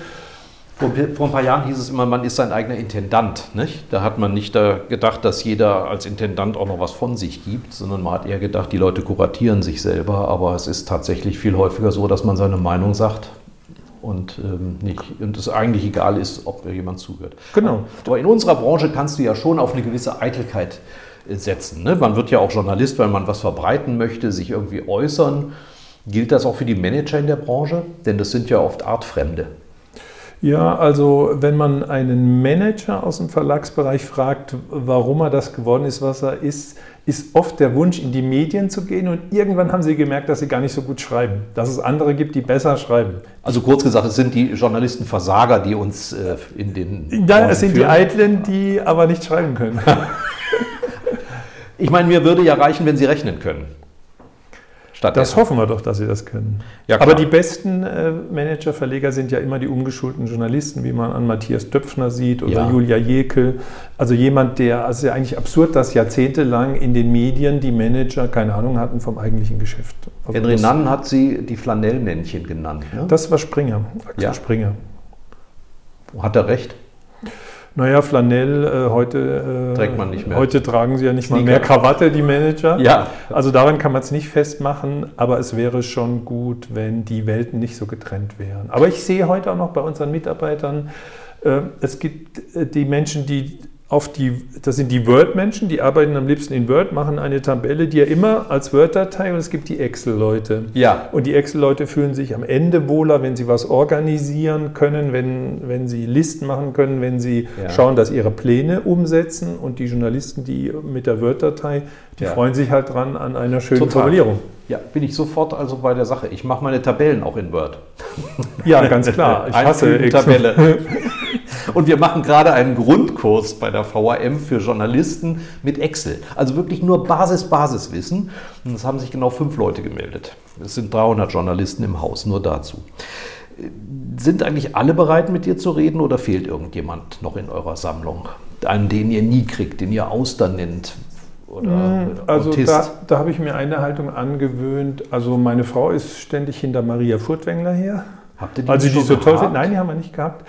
Vor, vor, ein paar Jahren hieß es immer, man ist sein eigener Intendant. Nicht? Da hat man nicht da gedacht, dass jeder als Intendant auch noch was von sich gibt, sondern man hat eher gedacht, die Leute kuratieren sich selber. Aber es ist tatsächlich viel häufiger so, dass man seine Meinung sagt und ähm, nicht und es eigentlich egal ist, ob jemand zuhört. Genau. Aber in unserer Branche kannst du ja schon auf eine gewisse Eitelkeit setzen. Ne? Man wird ja auch Journalist, weil man was verbreiten möchte, sich irgendwie äußern. Gilt das auch für die Manager in der Branche? Denn das sind ja oft Artfremde. Ja, also wenn man einen Manager aus dem Verlagsbereich fragt, warum er das geworden ist, was er ist, ist oft der Wunsch, in die Medien zu gehen. Und irgendwann haben sie gemerkt, dass sie gar nicht so gut schreiben, dass es andere gibt, die besser schreiben. Also kurz gesagt, es sind die Journalisten Versager, die uns äh, in den... Ja, es sind die Eitlen, die aber nicht schreiben können. Ich meine, mir würde ja reichen, wenn Sie rechnen können. das hoffen wir doch, dass Sie das können. Ja, Aber die besten äh, Manager, Verleger sind ja immer die umgeschulten Journalisten, wie man an Matthias Döpfner sieht oder ja. Julia Jekel. Also jemand, der, also es ist ja eigentlich absurd, dass jahrzehntelang in den Medien die Manager keine Ahnung hatten vom eigentlichen Geschäft. Also Henry Nann hat sie die Flanellmännchen genannt. Ne? Das war Springer, Axel ja. Springer. Hat er recht? Naja, Flanell, äh, heute, äh, Trägt man nicht mehr. heute tragen sie ja nicht Sneaker. mal mehr Krawatte, die Manager. Ja. Also daran kann man es nicht festmachen, aber es wäre schon gut, wenn die Welten nicht so getrennt wären. Aber ich sehe heute auch noch bei unseren Mitarbeitern, äh, es gibt äh, die Menschen, die auf die, das sind die Word-Menschen, die arbeiten am liebsten in Word, machen eine Tabelle, die ja immer als Word-Datei und es gibt die Excel-Leute. Ja. Und die Excel-Leute fühlen sich am Ende wohler, wenn sie was organisieren können, wenn, wenn sie Listen machen können, wenn sie ja. schauen, dass ihre Pläne umsetzen und die Journalisten, die mit der Word-Datei, die ja. freuen sich halt dran an einer schönen Total. Formulierung. Ja, bin ich sofort also bei der Sache. Ich mache meine Tabellen auch in Word. Ja, ganz klar. Ich hasse Tabelle. Und wir machen gerade einen Grundkurs bei der VAM für Journalisten mit Excel. Also wirklich nur Basis-Basiswissen. Und es haben sich genau fünf Leute gemeldet. Es sind 300 Journalisten im Haus, nur dazu. Sind eigentlich alle bereit, mit dir zu reden oder fehlt irgendjemand noch in eurer Sammlung? Einen, den ihr nie kriegt, den ihr Auster nennt, oder hm, also Autist? da, da habe ich mir eine Haltung angewöhnt. Also meine Frau ist ständig hinter Maria Furtwängler her. Habt ihr die also die so toll findet? Nein, die haben wir nicht gehabt.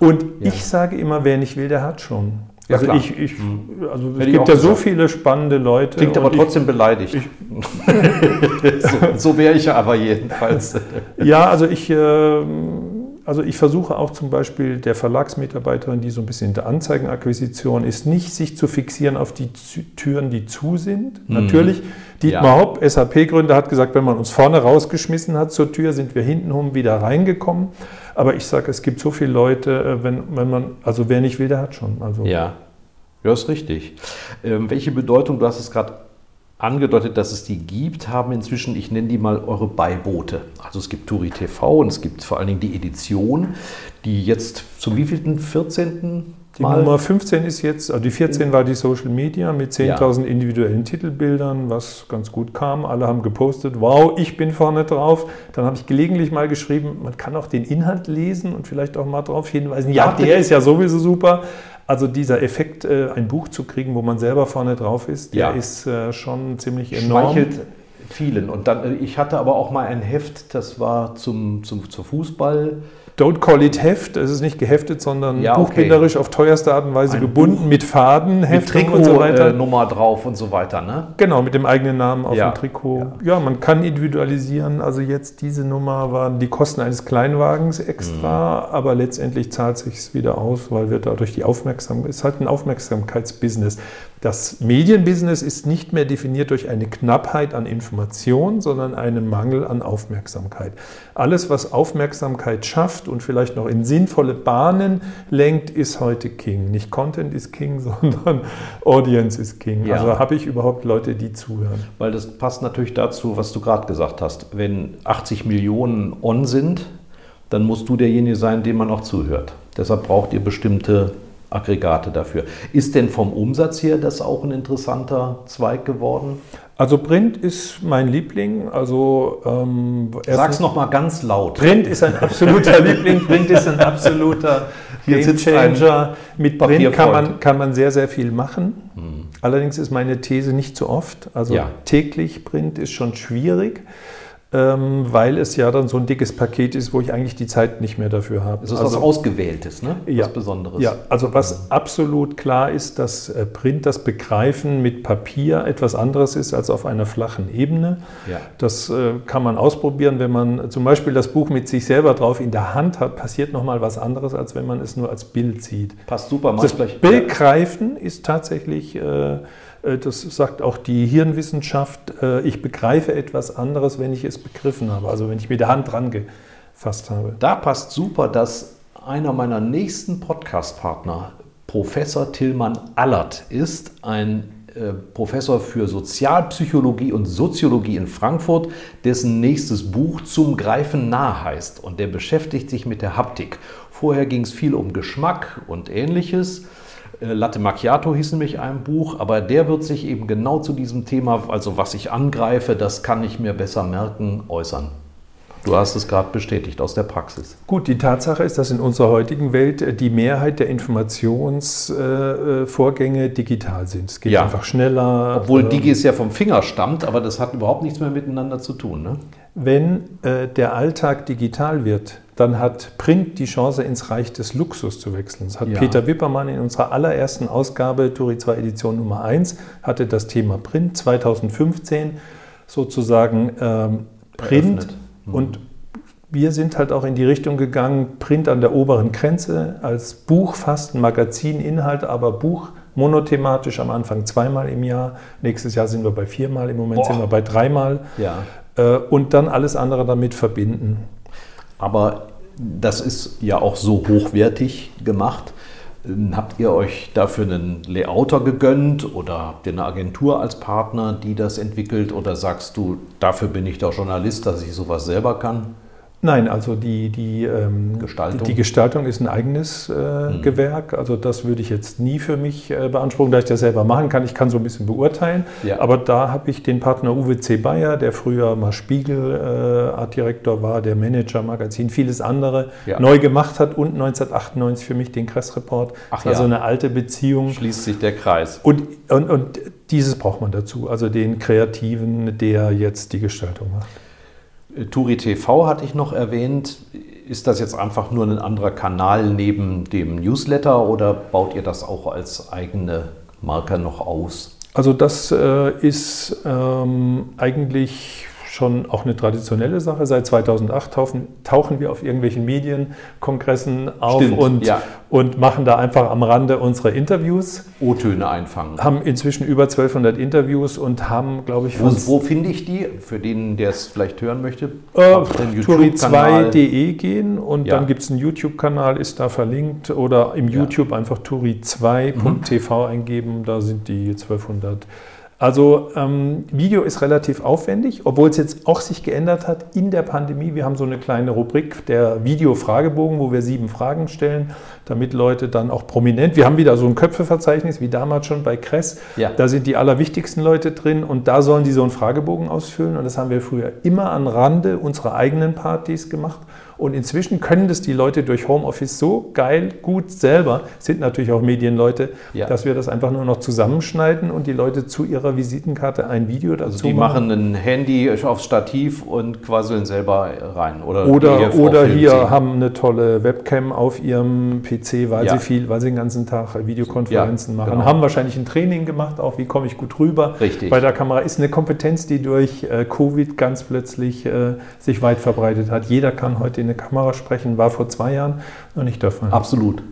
Und ja. ich sage immer, wer nicht will, der hat schon. Ja, also klar. ich, ich hm. also es gibt ja so viele spannende Leute. Klingt aber trotzdem ich, beleidigt. So, so wäre ich ja aber jedenfalls. ja, also ich, äh, also ich versuche auch zum Beispiel der Verlagsmitarbeiterin, die so ein bisschen in der Anzeigenakquisition ist, nicht sich zu fixieren auf die Türen, die zu sind. Mhm. Natürlich, Dietmar ja. Hopp, SAP-Gründer, hat gesagt, wenn man uns vorne rausgeschmissen hat zur Tür, sind wir hintenrum wieder reingekommen. Aber ich sage, es gibt so viele Leute, äh, wenn, wenn man, also wer nicht will, der hat schon. Also. Ja, ja, ist richtig. Ähm, welche Bedeutung, du hast es gerade angedeutet, dass es die gibt, haben inzwischen, ich nenne die mal eure Beiboote. Also es gibt Turi TV und es gibt vor allen Dingen die Edition, die jetzt zum wievielten? 14. Die Mal? Nummer 15 ist jetzt, also die 14 war die Social Media mit 10.000 ja. individuellen Titelbildern, was ganz gut kam. Alle haben gepostet, wow, ich bin vorne drauf. Dann habe ich gelegentlich mal geschrieben, man kann auch den Inhalt lesen und vielleicht auch mal darauf hinweisen, ja, der ist ja sowieso super. Also dieser Effekt, äh, ein Buch zu kriegen, wo man selber vorne drauf ist, der Ja. ist äh, schon ziemlich enorm. Schmeichelt vielen. Und dann, äh, ich hatte aber auch mal ein Heft, das war zum, zum, zu Fußball. Don't call it Heft, es ist nicht geheftet, sondern Ja, okay. buchbinderisch auf teuerste Art und Weise Ein gebunden, Buch mit Faden, Mit Heftung und so weiter. Trikotnummer drauf und so weiter, ne? Genau, mit dem eigenen Namen auf Ja, dem Trikot. Ja. man kann individualisieren. Also jetzt diese Nummer waren die Kosten eines Kleinwagens extra, Mhm. aber letztendlich zahlt sich wieder aus, weil wir dadurch die Aufmerksamkeit, ist halt ein Aufmerksamkeitsbusiness. Das Medienbusiness ist nicht mehr definiert durch eine Knappheit an Information, sondern einen Mangel an Aufmerksamkeit. Alles, was Aufmerksamkeit schafft und vielleicht noch in sinnvolle Bahnen lenkt, ist heute King. Nicht Content ist King, sondern Audience ist King. Ja. Also habe ich überhaupt Leute, die zuhören. Weil das passt natürlich dazu, was du gerade gesagt hast. Wenn 80 Millionen on sind, dann musst du derjenige sein, dem man auch zuhört. Deshalb braucht ihr bestimmte Aggregate dafür. Ist denn vom Umsatz her das auch ein interessanter Zweig geworden? Also Print ist mein Liebling. Also ähm, Sag's noch mal ganz laut. Print ist ein absoluter Liebling. Print ist ein absoluter Gamechanger. Mit Print kann man, kann man sehr, sehr viel machen. Allerdings ist meine These nicht so oft. Also Ja. täglich Print ist schon schwierig, weil es ja dann so ein dickes Paket ist, wo ich eigentlich die Zeit nicht mehr dafür habe. Es ist also, was Ausgewähltes, ne? Ja. Was Besonderes. Ja, also was absolut klar ist, dass äh, Print, das Begreifen mit Papier etwas anderes ist als auf einer flachen Ebene. Ja. Das äh, kann man ausprobieren, wenn man zum Beispiel das Buch mit sich selber drauf in der Hand hat, passiert nochmal was anderes, als wenn man es nur als Bild sieht. Passt super. Mach Das gleich- Begreifen ist tatsächlich, äh, das sagt auch die Hirnwissenschaft, äh, ich begreife etwas anderes, wenn ich es begriffen habe, also wenn ich mit der Hand dran gefasst habe. Da passt super, dass einer meiner nächsten Podcast-Partner Professor Tillmann Allert ist, ein äh, Professor für Sozialpsychologie und Soziologie in Frankfurt, dessen nächstes Buch zum Greifen nah heißt. Und der beschäftigt sich mit der Haptik. Vorher ging es viel um Geschmack und ähnliches. Äh, Latte Macchiato hieß nämlich ein Buch, aber der wird sich eben genau zu diesem Thema, also was ich angreife, das kann ich mir besser merken, äußern. Du hast es gerade bestätigt aus der Praxis. Gut, die Tatsache ist, dass in unserer heutigen Welt äh, die Mehrheit der Informationsvorgänge digital sind. Es geht Ja. einfach schneller. Obwohl äh, Digi es ja vom Finger stammt, aber das hat überhaupt nichts mehr miteinander zu tun. Ne? Wenn äh, der Alltag digital wird, dann hat Print die Chance, ins Reich des Luxus zu wechseln. Das hat Ja. Peter Wippermann in unserer allerersten Ausgabe, Turi 2 Edition Nummer 1, hatte das Thema Print 2015 sozusagen ähm, Print. Mhm. Und wir sind halt auch in die Richtung gegangen, Print an der oberen Grenze, als Buch fast ein Magazininhalt, aber Buch monothematisch am Anfang zweimal im Jahr. Nächstes Jahr sind wir bei viermal, im Moment Boah. sind wir bei dreimal. Ja. Äh, und dann alles andere damit verbinden. Aber das ist ja auch so hochwertig gemacht. Ähm, Habt ihr euch dafür einen Layouter gegönnt oder habt ihr eine Agentur als Partner, die das entwickelt? Oder sagst du, dafür bin ich doch Journalist, dass ich sowas selber kann? Nein, also die, die, ähm, Gestaltung? die Gestaltung ist ein eigenes äh, Gewerk. Also das würde ich jetzt nie für mich äh, beanspruchen, da ich das selber machen kann. Ich kann so ein bisschen beurteilen. Ja. Aber da habe ich den Partner Uwe C. Bayer, der früher mal Spiegel äh, Artdirektor war, der Manager Magazin, vieles andere Ja. neu gemacht hat und 1998 für mich den Kress-Report. Ach also ja. eine alte Beziehung. Schließt sich der Kreis. Und, und, und dieses braucht man dazu, also den Kreativen, der jetzt die Gestaltung macht. Turi TV hatte ich noch erwähnt. Ist das jetzt einfach nur ein anderer Kanal neben dem Newsletter oder baut ihr das auch als eigene Marke noch aus? Also das äh, ist ähm, eigentlich schon auch eine traditionelle Sache. Seit 2008 tauchen, tauchen wir auf irgendwelchen Medienkongressen auf Stimmt, und, ja. und machen da einfach am Rande unsere Interviews. O-Töne einfangen. Haben inzwischen über 1200 Interviews und haben, glaube ich, Wo, wo finde ich die? Für den, der es vielleicht hören möchte. äh, Auf den YouTube-Kanal. turi2.de gehen und Ja. dann gibt es einen YouTube-Kanal, ist da verlinkt oder im Ja. YouTube einfach turi2.tv eingeben, da sind die 1200 Also ähm, Video ist relativ aufwendig, obwohl es jetzt auch sich geändert hat in der Pandemie. Wir haben so eine kleine Rubrik, der Video-Fragebogen, wo wir sieben Fragen stellen, damit Leute dann auch prominent, wir haben wieder so ein Köpfeverzeichnis wie damals schon bei Kress, ja. da sind die allerwichtigsten Leute drin und da sollen die so einen Fragebogen ausfüllen und das haben wir früher immer an Rande unserer eigenen Partys gemacht und inzwischen können das die Leute durch Homeoffice so geil, gut selber, sind natürlich auch Medienleute, ja. dass wir das einfach nur noch zusammenschneiden und die Leute zu ihrer Visitenkarte ein Video dazu also die machen. machen ein Handy aufs Stativ und quasseln selber rein. Oder, oder, oder hier sehen. haben eine tolle Webcam auf ihrem PC, weil ja. sie viel, weil sie den ganzen Tag Videokonferenzen ja, machen. Genau. Haben wahrscheinlich ein Training gemacht, auch wie komme ich gut rüber. Richtig. Bei der Kamera ist eine Kompetenz, die durch äh, Covid ganz plötzlich äh, sich weit verbreitet hat. Jeder kann heute in eine Kamera sprechen, war vor zwei Jahren noch nicht der Fall. Absolut.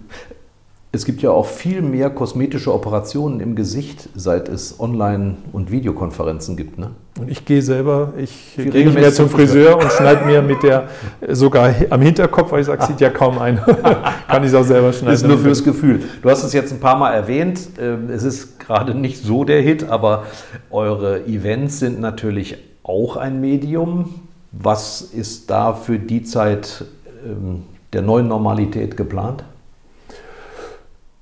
Es gibt ja auch viel mehr kosmetische Operationen im Gesicht, seit es Online- und Videokonferenzen gibt. Ne? Und ich gehe selber, ich gehe nicht mehr zum Friseur und schneide mir mit der sogar am Hinterkopf, weil ich sage, sieht ja kaum ein. Kann ich es auch selber schneiden. Das ist nur fürs Gefühl. Du hast es jetzt ein paar Mal erwähnt. Ähm, es ist gerade nicht so der Hit, aber eure Events sind natürlich auch ein Medium. Was ist da für die Zeit ähm, der neuen Normalität geplant?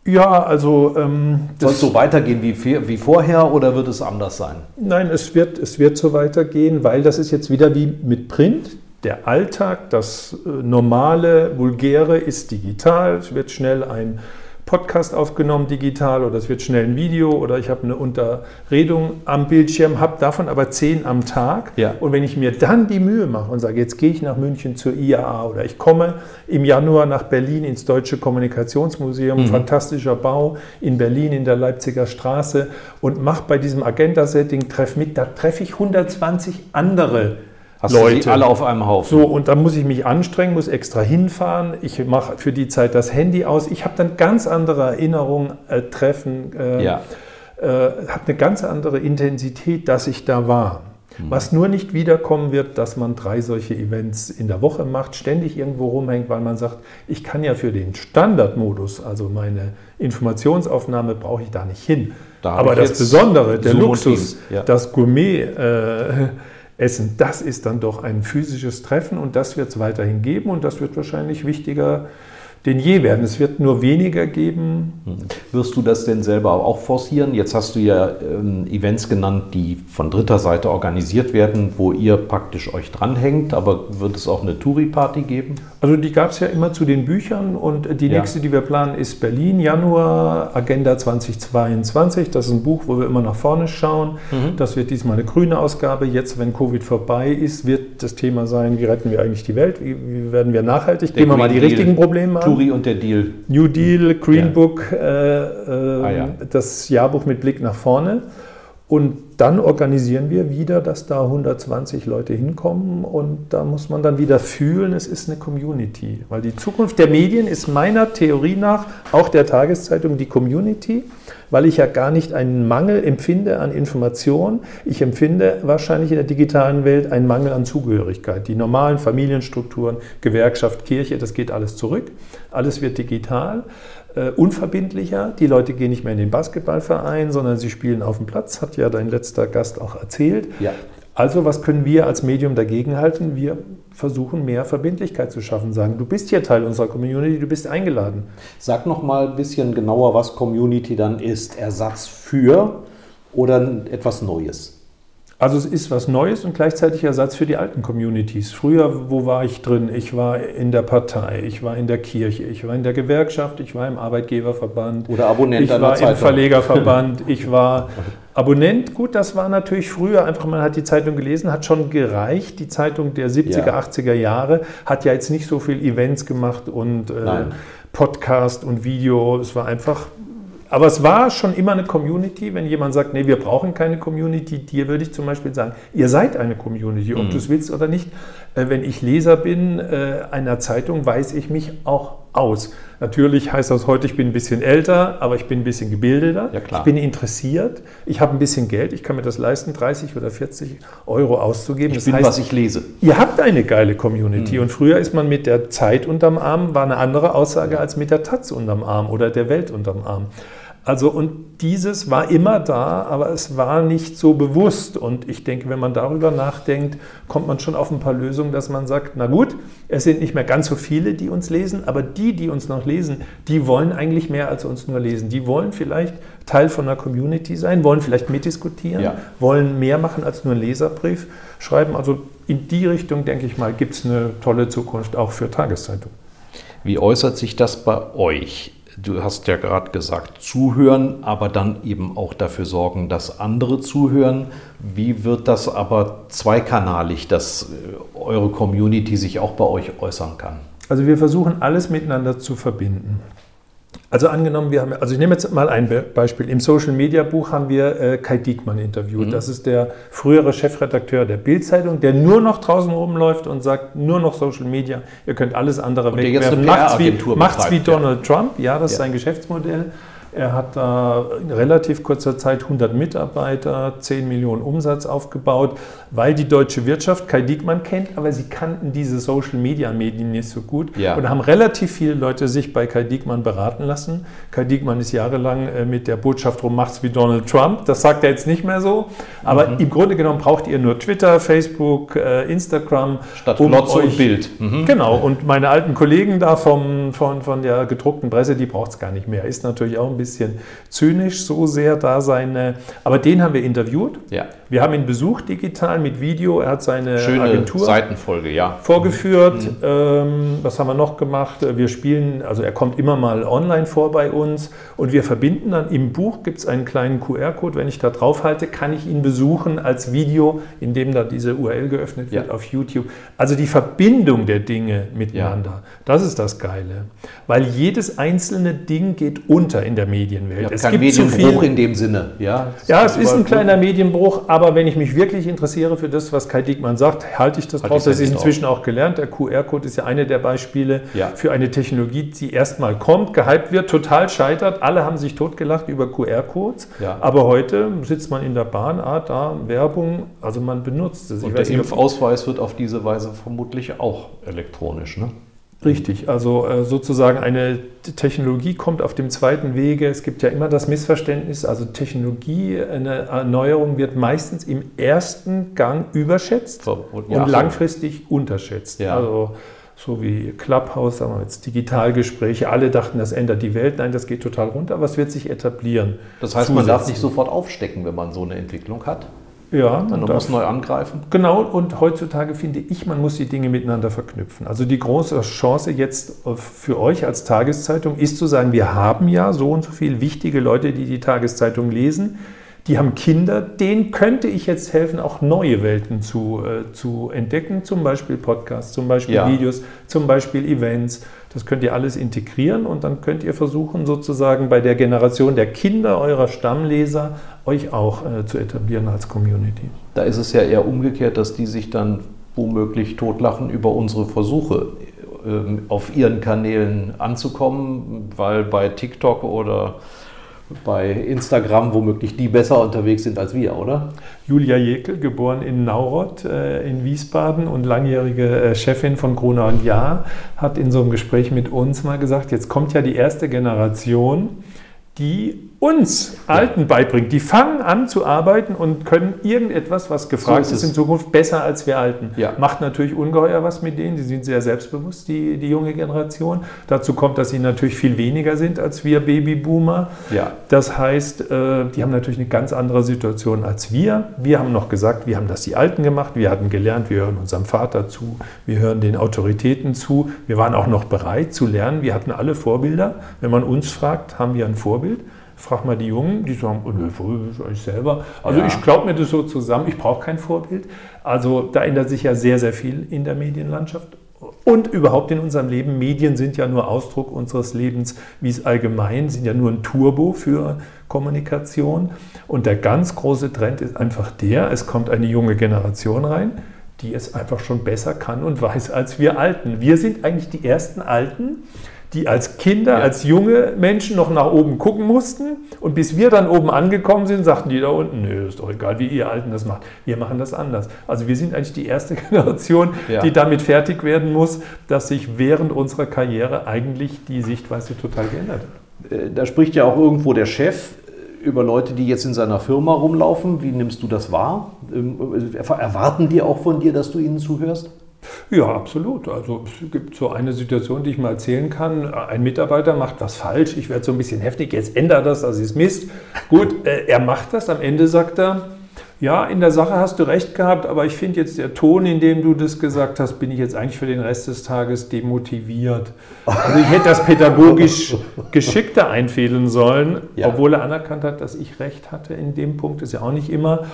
Ja, also. Ähm, Soll es so weitergehen wie, wie vorher oder wird es anders sein? Nein, es wird, es wird so weitergehen, weil das ist jetzt wieder wie mit Print. Der Alltag, das äh, normale, vulgäre ist digital. Es wird schnell ein Podcast aufgenommen digital oder es wird schnell ein Video oder ich habe eine Unterredung am Bildschirm, habe davon aber zehn am Tag. Ja. Und wenn ich mir dann die Mühe mache und sage, jetzt gehe ich nach München zur IAA oder ich komme im Januar nach Berlin ins Deutsche Kommunikationsmuseum, mhm. fantastischer Bau in Berlin in der Leipziger Straße und mache bei diesem Agenda-Setting Treff mit, da treffe ich 120 andere Hast Leute. alle auf einem Haufen. So, und dann muss ich mich anstrengen, muss extra hinfahren. Ich mache für die Zeit das Handy aus. Ich habe dann ganz andere Erinnerungen, äh, Treffen, äh, ja. äh, habe eine ganz andere Intensität, dass ich da war. Mhm. Was nur nicht wiederkommen wird, dass man drei solche Events in der Woche macht, ständig irgendwo rumhängt, weil man sagt, ich kann ja für den Standardmodus, also meine Informationsaufnahme, brauche ich da nicht hin. Da Aber das Besondere, der Luxus, ja. das Gourmet, äh, Essen, das ist dann doch ein physisches Treffen und das wird es weiterhin geben und das wird wahrscheinlich wichtiger denn je werden. Es wird nur weniger geben. Hm. Wirst du das denn selber auch forcieren? Jetzt hast du ja ähm, Events genannt, die von dritter Seite organisiert werden, wo ihr praktisch euch dranhängt, aber wird es auch eine Touri-Party geben? Also die gab es ja immer zu den Büchern und die ja. nächste, die wir planen, ist Berlin, Januar, Agenda 2022. Das ist ein Buch, wo wir immer nach vorne schauen. Mhm. Das wird diesmal eine grüne Ausgabe. Jetzt, wenn Covid vorbei ist, wird das Thema sein, wie retten wir eigentlich die Welt? Wie, wie werden wir nachhaltig? Gehen wir mal die richtigen Probleme an. Turi und der Deal. New Deal, Green ja. Book, äh, äh, ah, ja. das Jahrbuch mit Blick nach vorne. Und dann organisieren wir wieder, dass da 120 Leute hinkommen und da muss man dann wieder fühlen, es ist eine Community. Weil die Zukunft der Medien ist meiner Theorie nach, auch der Tageszeitung, die Community, weil ich ja gar nicht einen Mangel empfinde an Information. Ich empfinde wahrscheinlich in der digitalen Welt einen Mangel an Zugehörigkeit. Die normalen Familienstrukturen, Gewerkschaft, Kirche, das geht alles zurück. Alles wird digital äh, unverbindlicher. Die Leute gehen nicht mehr in den Basketballverein, sondern sie spielen auf dem Platz, hat ja dein letzter Gast auch erzählt. Ja. Also was können wir als Medium dagegenhalten? Wir versuchen mehr Verbindlichkeit zu schaffen, sagen, du bist hier Teil unserer Community, du bist eingeladen. Sag noch mal ein bisschen genauer, was Community dann ist. Ersatz für oder etwas Neues? Also es ist was Neues und gleichzeitig Ersatz für die alten Communities. Früher, wo war ich drin? Ich war in der Partei, ich war in der Kirche, ich war in der Gewerkschaft, ich war im Arbeitgeberverband. Oder Abonnent Ich war im Verlegerverband, ich war Abonnent. Gut, das war natürlich früher einfach, man hat die Zeitung gelesen, hat schon gereicht. Die Zeitung der 70er, ja. 80er Jahre hat ja jetzt nicht so viel Events gemacht und äh, Podcast und Video. Es war einfach aber es war schon immer eine Community. Wenn jemand sagt, nee, wir brauchen keine Community, dir würde ich zum Beispiel sagen, ihr seid eine Community, ob mhm. du es willst oder nicht. Äh, wenn ich Leser bin äh, einer Zeitung, weiß ich mich auch aus. Natürlich heißt das heute, ich bin ein bisschen älter, aber ich bin ein bisschen gebildeter. Ja, ich bin interessiert. Ich habe ein bisschen Geld. Ich kann mir das leisten, 30 oder 40 Euro auszugeben. Ich das bin, heißt, was ich lese. Ihr habt eine geile Community. Mhm. Und früher ist man mit der Zeit unterm Arm, war eine andere Aussage als mit der Taz unterm Arm oder der Welt unterm Arm. Also und dieses war immer da, aber es war nicht so bewusst. Und ich denke, wenn man darüber nachdenkt, kommt man schon auf ein paar Lösungen, dass man sagt, na gut, es sind nicht mehr ganz so viele, die uns lesen, aber die, die uns noch lesen, die wollen eigentlich mehr als uns nur lesen. Die wollen vielleicht Teil von einer Community sein, wollen vielleicht mitdiskutieren, ja. wollen mehr machen als nur einen Leserbrief schreiben. Also in die Richtung, denke ich mal, gibt es eine tolle Zukunft auch für Tageszeitungen. Wie äußert sich das bei euch? Du hast ja gerade gesagt, zuhören, aber dann eben auch dafür sorgen, dass andere zuhören. Wie wird das aber zweikanalig, dass äh, eure Community sich auch bei euch äußern kann? Also wir versuchen alles miteinander zu verbinden. Also angenommen, wir haben, also ich nehme jetzt mal ein Beispiel. Im Social Media Buch haben wir äh, Kai Diekmann interviewt. Mhm. Das ist der frühere Chefredakteur der Bildzeitung, der nur noch draußen rumläuft und sagt, nur noch Social Media, ihr könnt alles andere und wegwerfen. Macht's wie, macht's wie Donald ja. Trump, ja, das ja. ist sein Geschäftsmodell. Er hat da in relativ kurzer Zeit 100 Mitarbeiter, 10 Millionen Umsatz aufgebaut, weil die deutsche Wirtschaft Kai Diekmann kennt, aber sie kannten diese Social-Media-Medien nicht so gut ja. und haben relativ viele Leute sich bei Kai Diekmann beraten lassen. Kai Diekmann ist jahrelang äh, mit der Botschaft rum, macht's wie Donald Trump. Das sagt er jetzt nicht mehr so, aber mhm. im Grunde genommen braucht ihr nur Twitter, Facebook, äh, Instagram. Statt um Glotze und Bild. Mhm. Genau, und meine alten Kollegen da vom, von, von der gedruckten Presse, die braucht es gar nicht mehr. Ist natürlich auch ein bisschen bisschen zynisch, so sehr da seine. Aber den haben wir interviewt. Ja. Wir haben ihn besucht digital mit Video. Er hat seine Schöne Agentur Seitenfolge, ja. vorgeführt. Mhm. Ähm, was haben wir noch gemacht? Wir spielen, also er kommt immer mal online vor bei uns und wir verbinden dann im Buch gibt es einen kleinen QR-Code. Wenn ich da drauf halte, kann ich ihn besuchen als Video, in dem da diese URL geöffnet wird ja. auf YouTube. Also die Verbindung der Dinge miteinander, ja. das ist das Geile. Weil jedes einzelne Ding geht unter in der Medienwelt. Es gibt Medienbruch in dem Sinne. Ja, ja es ist ein kleiner Medienbruch, aber wenn ich mich wirklich interessiere für das, was Kai Diekmann sagt, halte ich das halt draus. Das ist inzwischen auch gelernt. Der QR-Code ist ja eine der Beispiele ja. für eine Technologie, die erstmal kommt, gehypt wird, total scheitert. Alle haben sich totgelacht über QR-Codes. Ja. Aber heute sitzt man in der Bahn, ah, da Werbung, also man benutzt es. Und der Impfausweis wird auf diese Weise vermutlich auch elektronisch, ne? Richtig, also äh, sozusagen eine Technologie kommt auf dem zweiten Wege. Es gibt ja immer das Missverständnis, also Technologie, eine Erneuerung wird meistens im ersten Gang überschätzt so, und, ja, und langfristig so. unterschätzt. Ja. Also so wie Clubhouse, sagen wir jetzt Digitalgespräche, alle dachten, das ändert die Welt. Nein, das geht total runter, aber es wird sich etablieren. Das heißt, man darf nicht sofort aufstecken, wenn man so eine Entwicklung hat? Ja, man muss neu angreifen. Genau, und heutzutage finde ich, man muss die Dinge miteinander verknüpfen. Also die große Chance jetzt für euch als Tageszeitung ist zu sagen, wir haben ja so und so viele wichtige Leute, die die Tageszeitung lesen. Die haben Kinder, denen könnte ich jetzt helfen, auch neue Welten zu, äh, zu entdecken, zum Beispiel Podcasts, zum Beispiel ja. Videos, zum Beispiel Events. Das könnt ihr alles integrieren und dann könnt ihr versuchen, sozusagen bei der Generation der Kinder eurer Stammleser euch auch äh, zu etablieren als Community. Da ist es ja eher umgekehrt, dass die sich dann womöglich totlachen über unsere Versuche äh, auf ihren Kanälen anzukommen, weil bei TikTok oder bei Instagram womöglich die besser unterwegs sind als wir, oder? Julia Jekel, geboren in Naurod äh, in Wiesbaden und langjährige äh, Chefin von Gruner und Jahr, hat in so einem Gespräch mit uns mal gesagt, jetzt kommt ja die erste Generation, die uns Alten beibringt. Die fangen an zu arbeiten und können irgendetwas, was gefragt so ist, ist, in Zukunft besser als wir Alten. Ja. Macht natürlich ungeheuer was mit denen. Die sind sehr selbstbewusst, die, die junge Generation. Dazu kommt, dass sie natürlich viel weniger sind als wir Babyboomer. Ja. Das heißt, äh, die haben natürlich eine ganz andere Situation als wir. Wir haben noch gesagt, wir haben das die Alten gemacht. Wir hatten gelernt, wir hören unserem Vater zu, wir hören den Autoritäten zu. Wir waren auch noch bereit zu lernen. Wir hatten alle Vorbilder. Wenn man uns fragt, haben wir ein Vorbild. Frag mal die Jungen, die sagen, oh, nö, ich selber. Also ja. ich glaube mir das so zusammen, ich brauche kein Vorbild. Also da ändert sich ja sehr, sehr viel in der Medienlandschaft und überhaupt in unserem Leben. Medien sind ja nur Ausdruck unseres Lebens, wie es allgemein, sind ja nur ein Turbo für Kommunikation. Und der ganz große Trend ist einfach der, es kommt eine junge Generation rein, die es einfach schon besser kann und weiß als wir Alten. Wir sind eigentlich die ersten Alten, die als Kinder, ja. als junge Menschen noch nach oben gucken mussten. Und bis wir dann oben angekommen sind, sagten die da unten, nö, ist doch egal, wie ihr Alten das macht. Wir machen das anders. Also wir sind eigentlich die erste Generation, ja. die damit fertig werden muss, dass sich während unserer Karriere eigentlich die Sichtweise total geändert hat. Äh, da spricht ja auch irgendwo der Chef über Leute, die jetzt in seiner Firma rumlaufen. Wie nimmst du das wahr? Ähm, erwarten die auch von dir, dass du ihnen zuhörst? Ja, absolut. Also es gibt so eine Situation, die ich mal erzählen kann. Ein Mitarbeiter macht was falsch, ich werde so ein bisschen heftig, jetzt ändert das, das ist Mist. Gut, äh, er macht das, am Ende sagt er, ja, in der Sache hast du recht gehabt, aber ich finde jetzt der Ton, in dem du das gesagt hast, bin ich jetzt eigentlich für den Rest des Tages demotiviert. Also ich hätte das pädagogisch geschickter einfädeln sollen, ja. obwohl er anerkannt hat, dass ich recht hatte in dem Punkt, ist ja auch nicht immer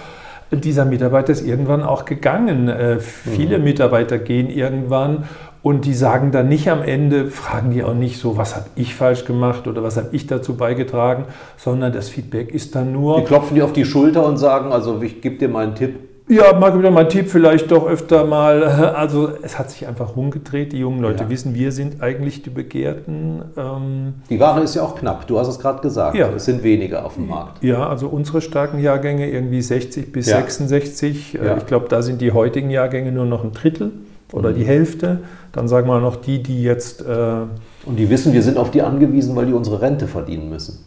dieser Mitarbeiter ist irgendwann auch gegangen. Äh, viele mhm. Mitarbeiter gehen irgendwann und die sagen dann nicht am Ende, fragen die auch nicht so, was habe ich falsch gemacht oder was habe ich dazu beigetragen, sondern das Feedback ist dann nur. Die klopfen dir auf die Schulter und sagen, also ich gebe dir mal einen Tipp. Ja, mal wieder mein Tipp vielleicht doch öfter mal. Also es hat sich einfach rumgedreht. Die jungen Leute ja. wissen, wir sind eigentlich die Begehrten. Ähm die Ware ist ja auch knapp. Du hast es gerade gesagt. Ja. Es sind weniger auf dem Markt. Ja, also unsere starken Jahrgänge irgendwie 60 bis ja. 66. Äh, ja. Ich glaube, da sind die heutigen Jahrgänge nur noch ein Drittel oder mhm. die Hälfte. Dann sagen wir noch die, die jetzt... Äh Und die wissen, wir sind auf die angewiesen, weil die unsere Rente verdienen müssen.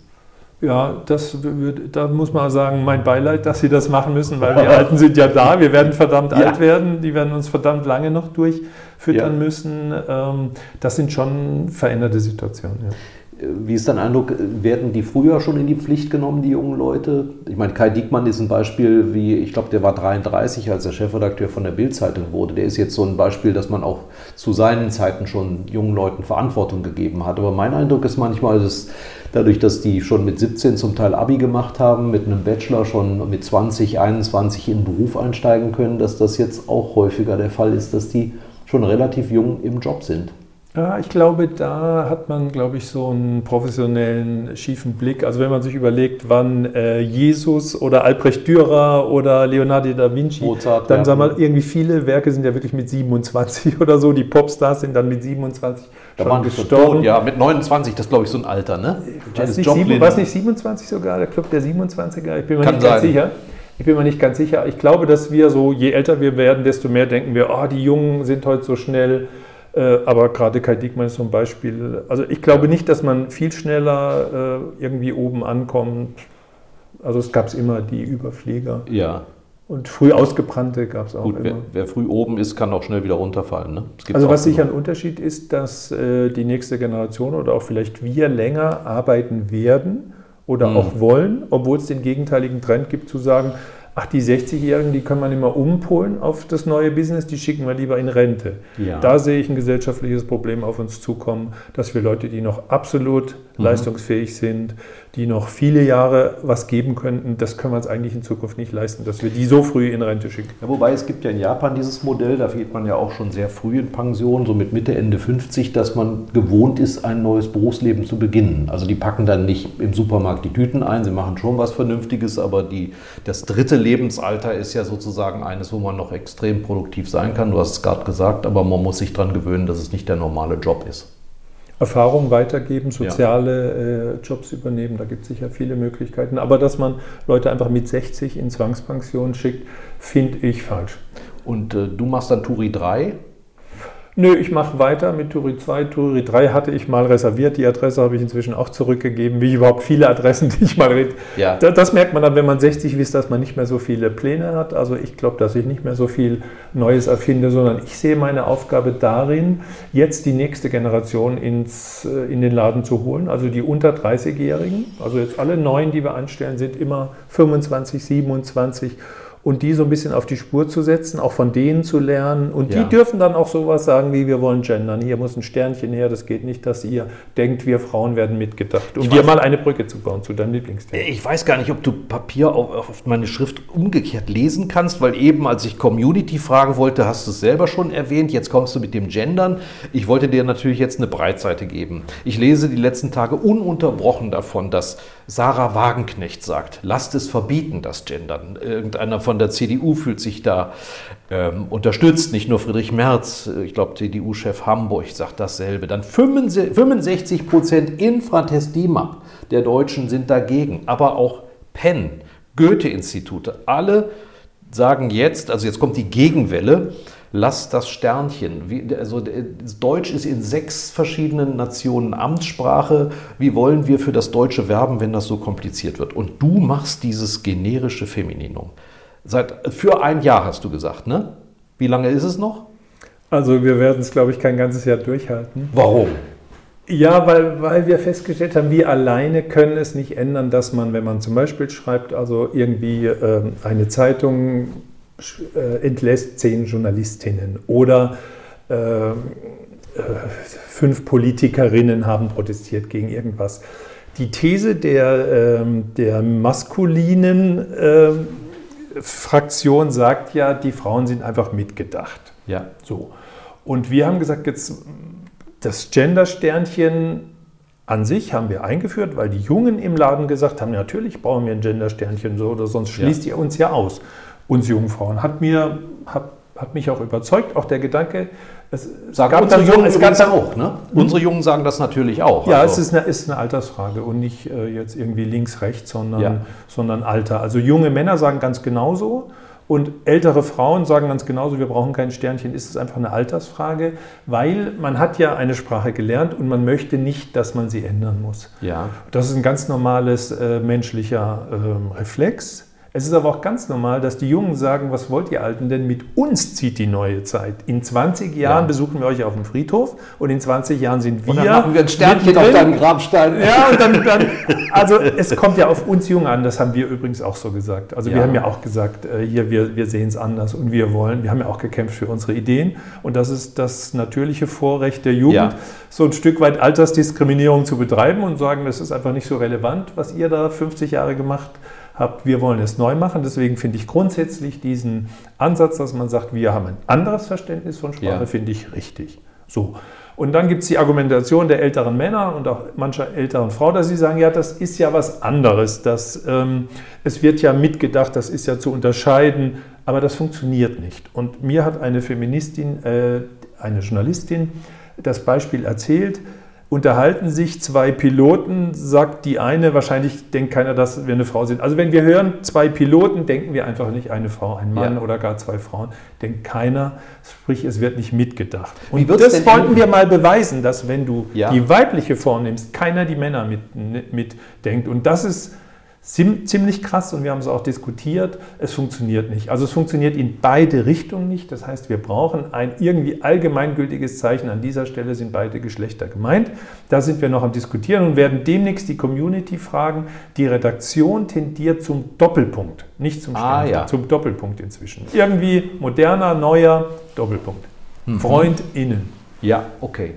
Ja, das da muss man sagen, mein Beileid, dass sie das machen müssen, weil die Alten sind ja da, wir werden verdammt ja. alt werden, die werden uns verdammt lange noch durchfüttern ja. müssen. Ähm, das sind schon veränderte Situationen. Ja. Wie ist dein Eindruck, werden die früher schon in die Pflicht genommen, die jungen Leute? Ich meine, Kai Diekmann ist ein Beispiel, wie, ich glaube, der war 33, als der Chefredakteur von der Bild-Zeitung wurde. Der ist jetzt so ein Beispiel, dass man auch zu seinen Zeiten schon jungen Leuten Verantwortung gegeben hat. Aber mein Eindruck ist manchmal, dass dadurch, dass die schon mit 17 zum Teil Abi gemacht haben, mit einem Bachelor schon mit 20, 21 in den Beruf einsteigen können, dass das jetzt auch häufiger der Fall ist, dass die schon relativ jung im Job sind. Ja, ich glaube, da hat man, glaube ich, so einen professionellen, schiefen Blick. Also wenn man sich überlegt, wann äh, Jesus oder Albrecht Dürer oder Leonardo da Vinci, Mozart, dann ja. sagen wir, irgendwie viele Werke sind ja wirklich mit 27 oder so. Die Popstars sind dann mit 27 da schon gestorben. Tot, ja, mit 29, das glaube ich so ein Alter, ne? War es nicht, nicht 27 sogar, der Club der 27er? Ich bin mir Kann nicht sein. ganz sicher. Ich bin mir nicht ganz sicher. Ich glaube, dass wir so, je älter wir werden, desto mehr denken wir, oh, die Jungen sind heute so schnell äh, aber gerade Kai Diekmann ist so ein Beispiel. Also ich glaube nicht, dass man viel schneller äh, irgendwie oben ankommt. Also es gab es immer die Überflieger. Ja. Und früh ausgebrannte gab es auch Gut, immer. Wer, wer, früh oben ist, kann auch schnell wieder runterfallen. Ne? Also was sicher ein Unterschied ist, dass äh, die nächste Generation oder auch vielleicht wir länger arbeiten werden oder mhm. auch wollen, obwohl es den gegenteiligen Trend gibt zu sagen, ach, die 60-Jährigen, die kann man immer umpolen auf das neue Business, die schicken wir lieber in Rente. Ja. Da sehe ich ein gesellschaftliches Problem auf uns zukommen, dass wir Leute, die noch absolut mhm. leistungsfähig sind, die noch viele Jahre was geben könnten, das können wir uns eigentlich in Zukunft nicht leisten, dass wir die so früh in Rente schicken. Ja, wobei es gibt ja in Japan dieses Modell, da geht man ja auch schon sehr früh in Pension, so mit Mitte, Ende 50, dass man gewohnt ist, ein neues Berufsleben zu beginnen. Also die packen dann nicht im Supermarkt die Tüten ein, sie machen schon was Vernünftiges, aber die, das dritte Lebensalter ist ja sozusagen eines, wo man noch extrem produktiv sein kann. Du hast es gerade gesagt, aber man muss sich daran gewöhnen, dass es nicht der normale Job ist. Erfahrung weitergeben, soziale ja. äh, Jobs übernehmen, da gibt es sicher viele Möglichkeiten. Aber dass man Leute einfach mit 60 in Zwangspension schickt, finde ich falsch. Und äh, du machst dann Turi 3? Nö, ich mache weiter mit Turi 2. Turi 3 hatte ich mal reserviert. Die Adresse habe ich inzwischen auch zurückgegeben, wie überhaupt viele Adressen, die ich mal rede. Ja. Das, das, merkt man dann, wenn man 60 ist, dass man nicht mehr so viele Pläne hat. Also ich glaube, dass ich nicht mehr so viel Neues erfinde, sondern ich sehe meine Aufgabe darin, jetzt die nächste Generation ins, äh, in den Laden zu holen. Also die unter 30-Jährigen. Also jetzt alle neuen, die wir anstellen, sind immer 25, 27 und die so ein bisschen auf die Spur zu setzen, auch von denen zu lernen. Und ja. die dürfen dann auch sowas sagen wie, wir wollen gendern. Hier muss ein Sternchen her, das geht nicht, dass ihr denkt, wir Frauen werden mitgedacht. Um dir mal eine Brücke zu bauen zu deinem Lieblingsthema. Ich weiß gar nicht, ob du Papier auf, auf meine Schrift umgekehrt lesen kannst, weil eben, als ich Community fragen wollte, hast du es selber schon erwähnt. Jetzt kommst du mit dem Gendern. Ich wollte dir natürlich jetzt eine Breitseite geben. Ich lese die letzten Tage ununterbrochen davon, dass Sarah Wagenknecht sagt, lasst es verbieten, das Gendern. Irgendeiner von der CDU fühlt sich da ähm, unterstützt, nicht nur Friedrich Merz, ich glaube CDU-Chef Hamburg sagt dasselbe. Dann 65 Prozent Infratestimab der Deutschen sind dagegen, aber auch Penn, Goethe-Institute, alle sagen jetzt, also jetzt kommt die Gegenwelle, lass das Sternchen. Wie, also Deutsch ist in sechs verschiedenen Nationen Amtssprache. Wie wollen wir für das Deutsche werben, wenn das so kompliziert wird? Und du machst dieses generische Femininum. Seit, für ein Jahr hast du gesagt, ne? Wie lange ist es noch? Also wir werden es, glaube ich, kein ganzes Jahr durchhalten. Warum? Ja, weil, weil wir festgestellt haben, wir alleine können es nicht ändern, dass man, wenn man zum Beispiel schreibt, also irgendwie äh, eine Zeitung äh, entlässt zehn Journalistinnen oder äh, äh, fünf Politikerinnen haben protestiert gegen irgendwas. Die These der, ähm, der maskulinen ähm, Fraktion sagt ja, die Frauen sind einfach mitgedacht. Ja. So. Und wir haben gesagt, jetzt das Gender-Sternchen an sich haben wir eingeführt, weil die Jungen im Laden gesagt haben, natürlich brauchen wir ein Gender-Sternchen so oder sonst schließt ja. ihr uns ja aus, uns jungen Frauen. Hat, mir, hat, hat mich auch überzeugt, auch der Gedanke, es, sagen unsere Jungen es gab auch, ne? Hm? Unsere Jungen sagen das natürlich auch. Ja, also. es ist eine, ist eine Altersfrage und nicht äh, jetzt irgendwie links, rechts, sondern, ja. sondern Alter. Also junge Männer sagen ganz genauso und ältere Frauen sagen ganz genauso, wir brauchen kein Sternchen, ist es einfach eine Altersfrage, weil man hat ja eine Sprache gelernt und man möchte nicht, dass man sie ändern muss. Ja. Das ist ein ganz normales äh, menschlicher äh, Reflex. Es ist aber auch ganz normal, dass die Jungen sagen, was wollt ihr Alten denn? Mit uns zieht die neue Zeit. In 20 Jahren ja. besuchen wir euch auf dem Friedhof und in 20 Jahren sind wir. Und dann machen wir ein Sternchen auf deinem Grabstein. Ja, und dann, dann, also es kommt ja auf uns Jungen an, das haben wir übrigens auch so gesagt. Also ja. wir haben ja auch gesagt, äh, hier, wir, wir sehen es anders und wir wollen, wir haben ja auch gekämpft für unsere Ideen und das ist das natürliche Vorrecht der Jugend, ja. so ein Stück weit Altersdiskriminierung zu betreiben und sagen, das ist einfach nicht so relevant, was ihr da 50 Jahre gemacht habt habt, wir wollen es neu machen. Deswegen finde ich grundsätzlich diesen Ansatz, dass man sagt, wir haben ein anderes Verständnis von Sprache, ja. finde ich richtig. So. Und dann gibt es die Argumentation der älteren Männer und auch mancher älteren Frau, dass sie sagen, ja, das ist ja was anderes. Das, ähm, es wird ja mitgedacht, das ist ja zu unterscheiden, aber das funktioniert nicht. Und mir hat eine Feministin, äh, eine Journalistin, das Beispiel erzählt, unterhalten sich zwei Piloten, sagt die eine, wahrscheinlich denkt keiner, dass wir eine Frau sind. Also wenn wir hören zwei Piloten, denken wir einfach nicht eine Frau, ein Mann ja. oder gar zwei Frauen. Denkt keiner, sprich es wird nicht mitgedacht. Und das wollten wir mal beweisen, dass wenn du ja. die weibliche vornimmst, keiner die Männer mitdenkt. Mit und das ist ziemlich krass und wir haben es auch diskutiert. Es funktioniert nicht. Also es funktioniert in beide Richtungen nicht. Das heißt, wir brauchen ein irgendwie allgemeingültiges Zeichen. An dieser Stelle sind beide Geschlechter gemeint. Da sind wir noch am Diskutieren und werden demnächst die Community fragen. Die Redaktion tendiert zum Doppelpunkt, nicht zum Stern, ah, ja. zum Doppelpunkt inzwischen. Irgendwie moderner, neuer Doppelpunkt. Mhm. FreundInnen. Ja, okay.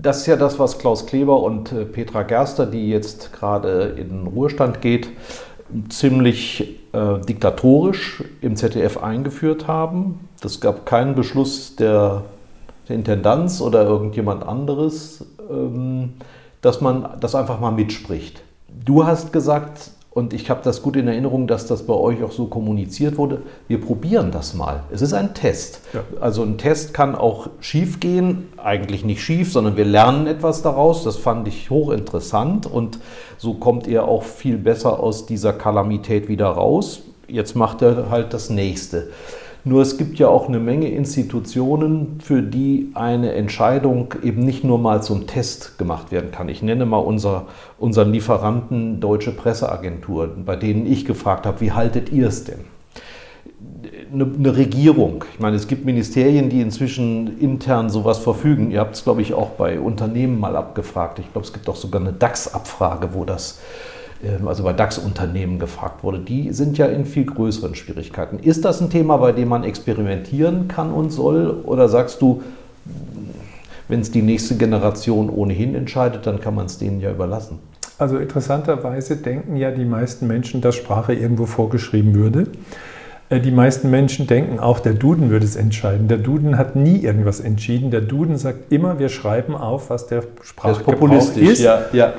Das ist ja das, was Klaus Kleber und äh, Petra Gerster, die jetzt gerade in Ruhestand geht, ziemlich äh, diktatorisch im ZDF eingeführt haben. Es gab keinen Beschluss der, der Intendanz oder irgendjemand anderes, ähm, dass man das einfach mal mitspricht. Du hast gesagt, und ich habe das gut in Erinnerung, dass das bei euch auch so kommuniziert wurde. Wir probieren das mal. Es ist ein Test. Ja. Also ein Test kann auch schief gehen, eigentlich nicht schief, sondern wir lernen etwas daraus. Das fand ich hochinteressant und so kommt ihr auch viel besser aus dieser Kalamität wieder raus. Jetzt macht er halt das nächste. Nur es gibt ja auch eine Menge Institutionen, für die eine Entscheidung eben nicht nur mal zum Test gemacht werden kann. Ich nenne mal unser, unseren Lieferanten Deutsche Presseagentur, bei denen ich gefragt habe, wie haltet ihr es denn? Eine, Regierung. Ich meine, es gibt Ministerien, die inzwischen intern sowas verfügen. Ihr habt es, glaube ich, auch bei Unternehmen mal abgefragt. Ich glaube, es gibt auch sogar eine DAX-Abfrage, wo das ähm, also bei DAX-Unternehmen gefragt wurde, die sind ja in viel größeren Schwierigkeiten. Ist das ein Thema, bei dem man experimentieren kann und soll? Oder sagst du, wenn es die nächste Generation ohnehin entscheidet, dann kann man es denen ja überlassen? Also interessanterweise denken ja die meisten Menschen, dass Sprache irgendwo vorgeschrieben würde. Äh, die meisten Menschen denken auch, der Duden würde es entscheiden. Der Duden hat nie irgendwas entschieden. Der Duden sagt immer, wir schreiben auf, was der Sprachgebrauch ist. ist. Ja, ja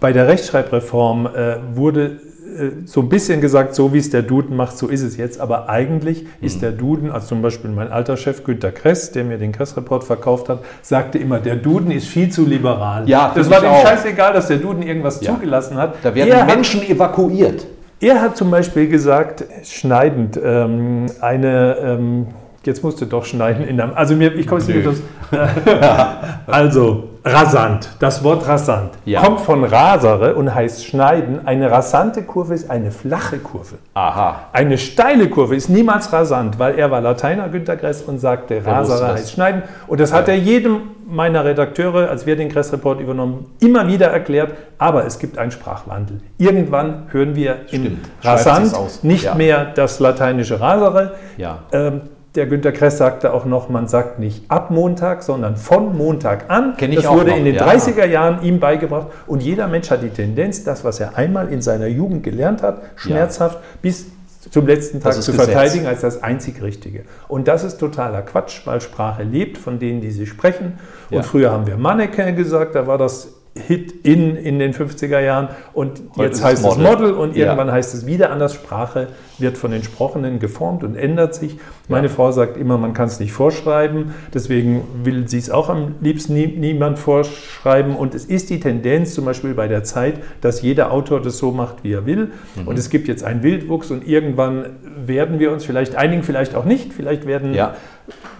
bei der Rechtschreibreform äh, wurde äh, so ein bisschen gesagt, so wie es der Duden macht, so ist es jetzt. Aber eigentlich mhm. ist der Duden, also zum Beispiel mein alter Chef Günter Kress, der mir den Kress-Report verkauft hat, sagte immer, der Duden ist viel zu liberal. Ja, das war dem scheißegal, dass der Duden irgendwas ja. zugelassen hat. Da werden er Menschen hat, evakuiert. Er hat zum Beispiel gesagt, schneidend, ähm, eine ähm, Jetzt musst du doch schneiden. In der, also mir, ich komme nicht das. also rasant. Das Wort rasant ja. kommt von rasere und heißt schneiden. Eine rasante Kurve ist eine flache Kurve. Aha. Eine steile Kurve ist niemals rasant, weil er war Lateiner Günter Gress und sagte, rasere heißt schneiden. Und das hat er jedem meiner Redakteure, als wir den Gress-Report übernommen, immer wieder erklärt. Aber es gibt einen Sprachwandel. Irgendwann hören wir Stimmt. im rasant nicht ja. mehr das lateinische rasere. Ja. Ähm, der Günter Kress sagte auch noch, man sagt nicht ab Montag, sondern von Montag an. Kenn ich das wurde noch. in den ja. 30er Jahren ihm beigebracht. Und jeder Mensch hat die Tendenz, das, was er einmal in seiner Jugend gelernt hat, schmerzhaft ja. bis zum letzten Tag zu Gesetz. verteidigen als das einzig Richtige. Und das ist totaler Quatsch, weil Sprache lebt von denen, die sie sprechen. Und ja. früher haben wir Mannequin gesagt, da war das Hit in in den 50er Jahren und Heute jetzt heißt es Model. Model und irgendwann ja. heißt es wieder anders. Sprache wird von den Sprechenden geformt und ändert sich. Meine ja. Frau sagt immer, man kann es nicht vorschreiben, deswegen will sie es auch am liebsten nie, niemand vorschreiben und es ist die Tendenz zum Beispiel bei der Zeit, dass jeder Autor das so macht, wie er will mhm. und es gibt jetzt einen Wildwuchs und irgendwann werden wir uns vielleicht einigen, vielleicht auch nicht, vielleicht werden ja.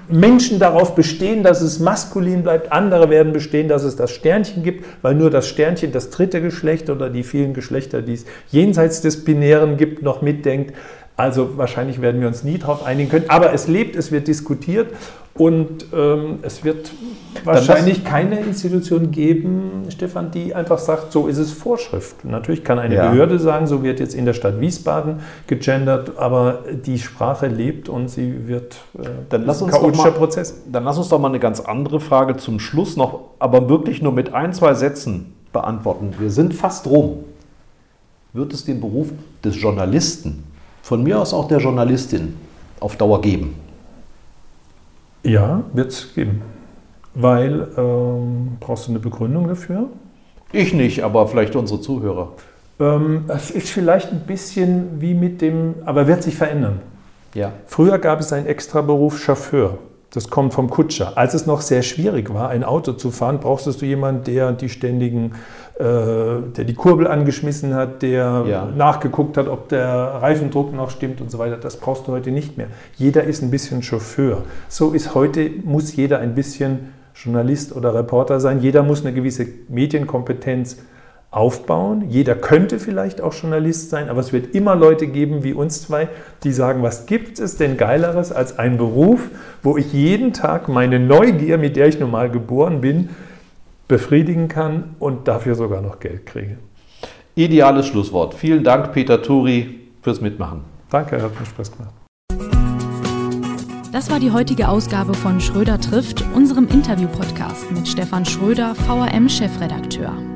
Menschen darauf bestehen, dass es maskulin bleibt, andere werden bestehen, dass es das Sternchen gibt, weil nur das Sternchen das dritte Geschlecht oder die vielen Geschlechter, die es jenseits des Binären gibt, noch mitdenkt. Also wahrscheinlich werden wir uns nie darauf einigen können. Aber es lebt, es wird diskutiert und ähm, es wird wahrscheinlich keine Institution geben, Stefan, die einfach sagt, so ist es Vorschrift. Natürlich kann eine ja. Behörde sagen, so wird jetzt in der Stadt Wiesbaden gegendert, aber die Sprache lebt und sie wird äh, dann lass uns chaotischer mal, Prozess. Dann lass uns doch mal eine ganz andere Frage zum Schluss noch, aber wirklich nur mit ein, zwei Sätzen beantworten. Wir sind fast rum. Wird es den Beruf des Journalisten, von mir aus auch der Journalistin, auf Dauer geben? Ja, wird es geben. Weil, ähm, brauchst du eine Begründung dafür? Ich nicht, aber vielleicht unsere Zuhörer. Ähm, es ist vielleicht ein bisschen wie mit dem, aber wird sich verändern. Ja. Früher gab es einen extra Beruf Chauffeur. Das kommt vom Kutscher. Als es noch sehr schwierig war, ein Auto zu fahren, brauchst du jemanden, der die ständigen äh, der die Kurbel angeschmissen hat, der ja. nachgeguckt hat, ob der Reifendruck noch stimmt und so weiter. Das brauchst du heute nicht mehr. Jeder ist ein bisschen Chauffeur. So ist heute, muss jeder ein bisschen Journalist oder Reporter sein. Jeder muss eine gewisse Medienkompetenz aufbauen. Jeder könnte vielleicht auch Journalist sein, aber es wird immer Leute geben wie uns zwei, die sagen, was gibt es denn geileres als ein Beruf, wo ich jeden Tag meine Neugier, mit der ich nun mal geboren bin, befriedigen kann und dafür sogar noch Geld kriege. Ideales Schlusswort. Vielen Dank, Peter Turi, fürs Mitmachen. Danke, hat mir Spaß gemacht. Das war die heutige Ausgabe von Schröder trifft, unserem Interview-Podcast mit Stefan Schröder, VRM-Chefredakteur.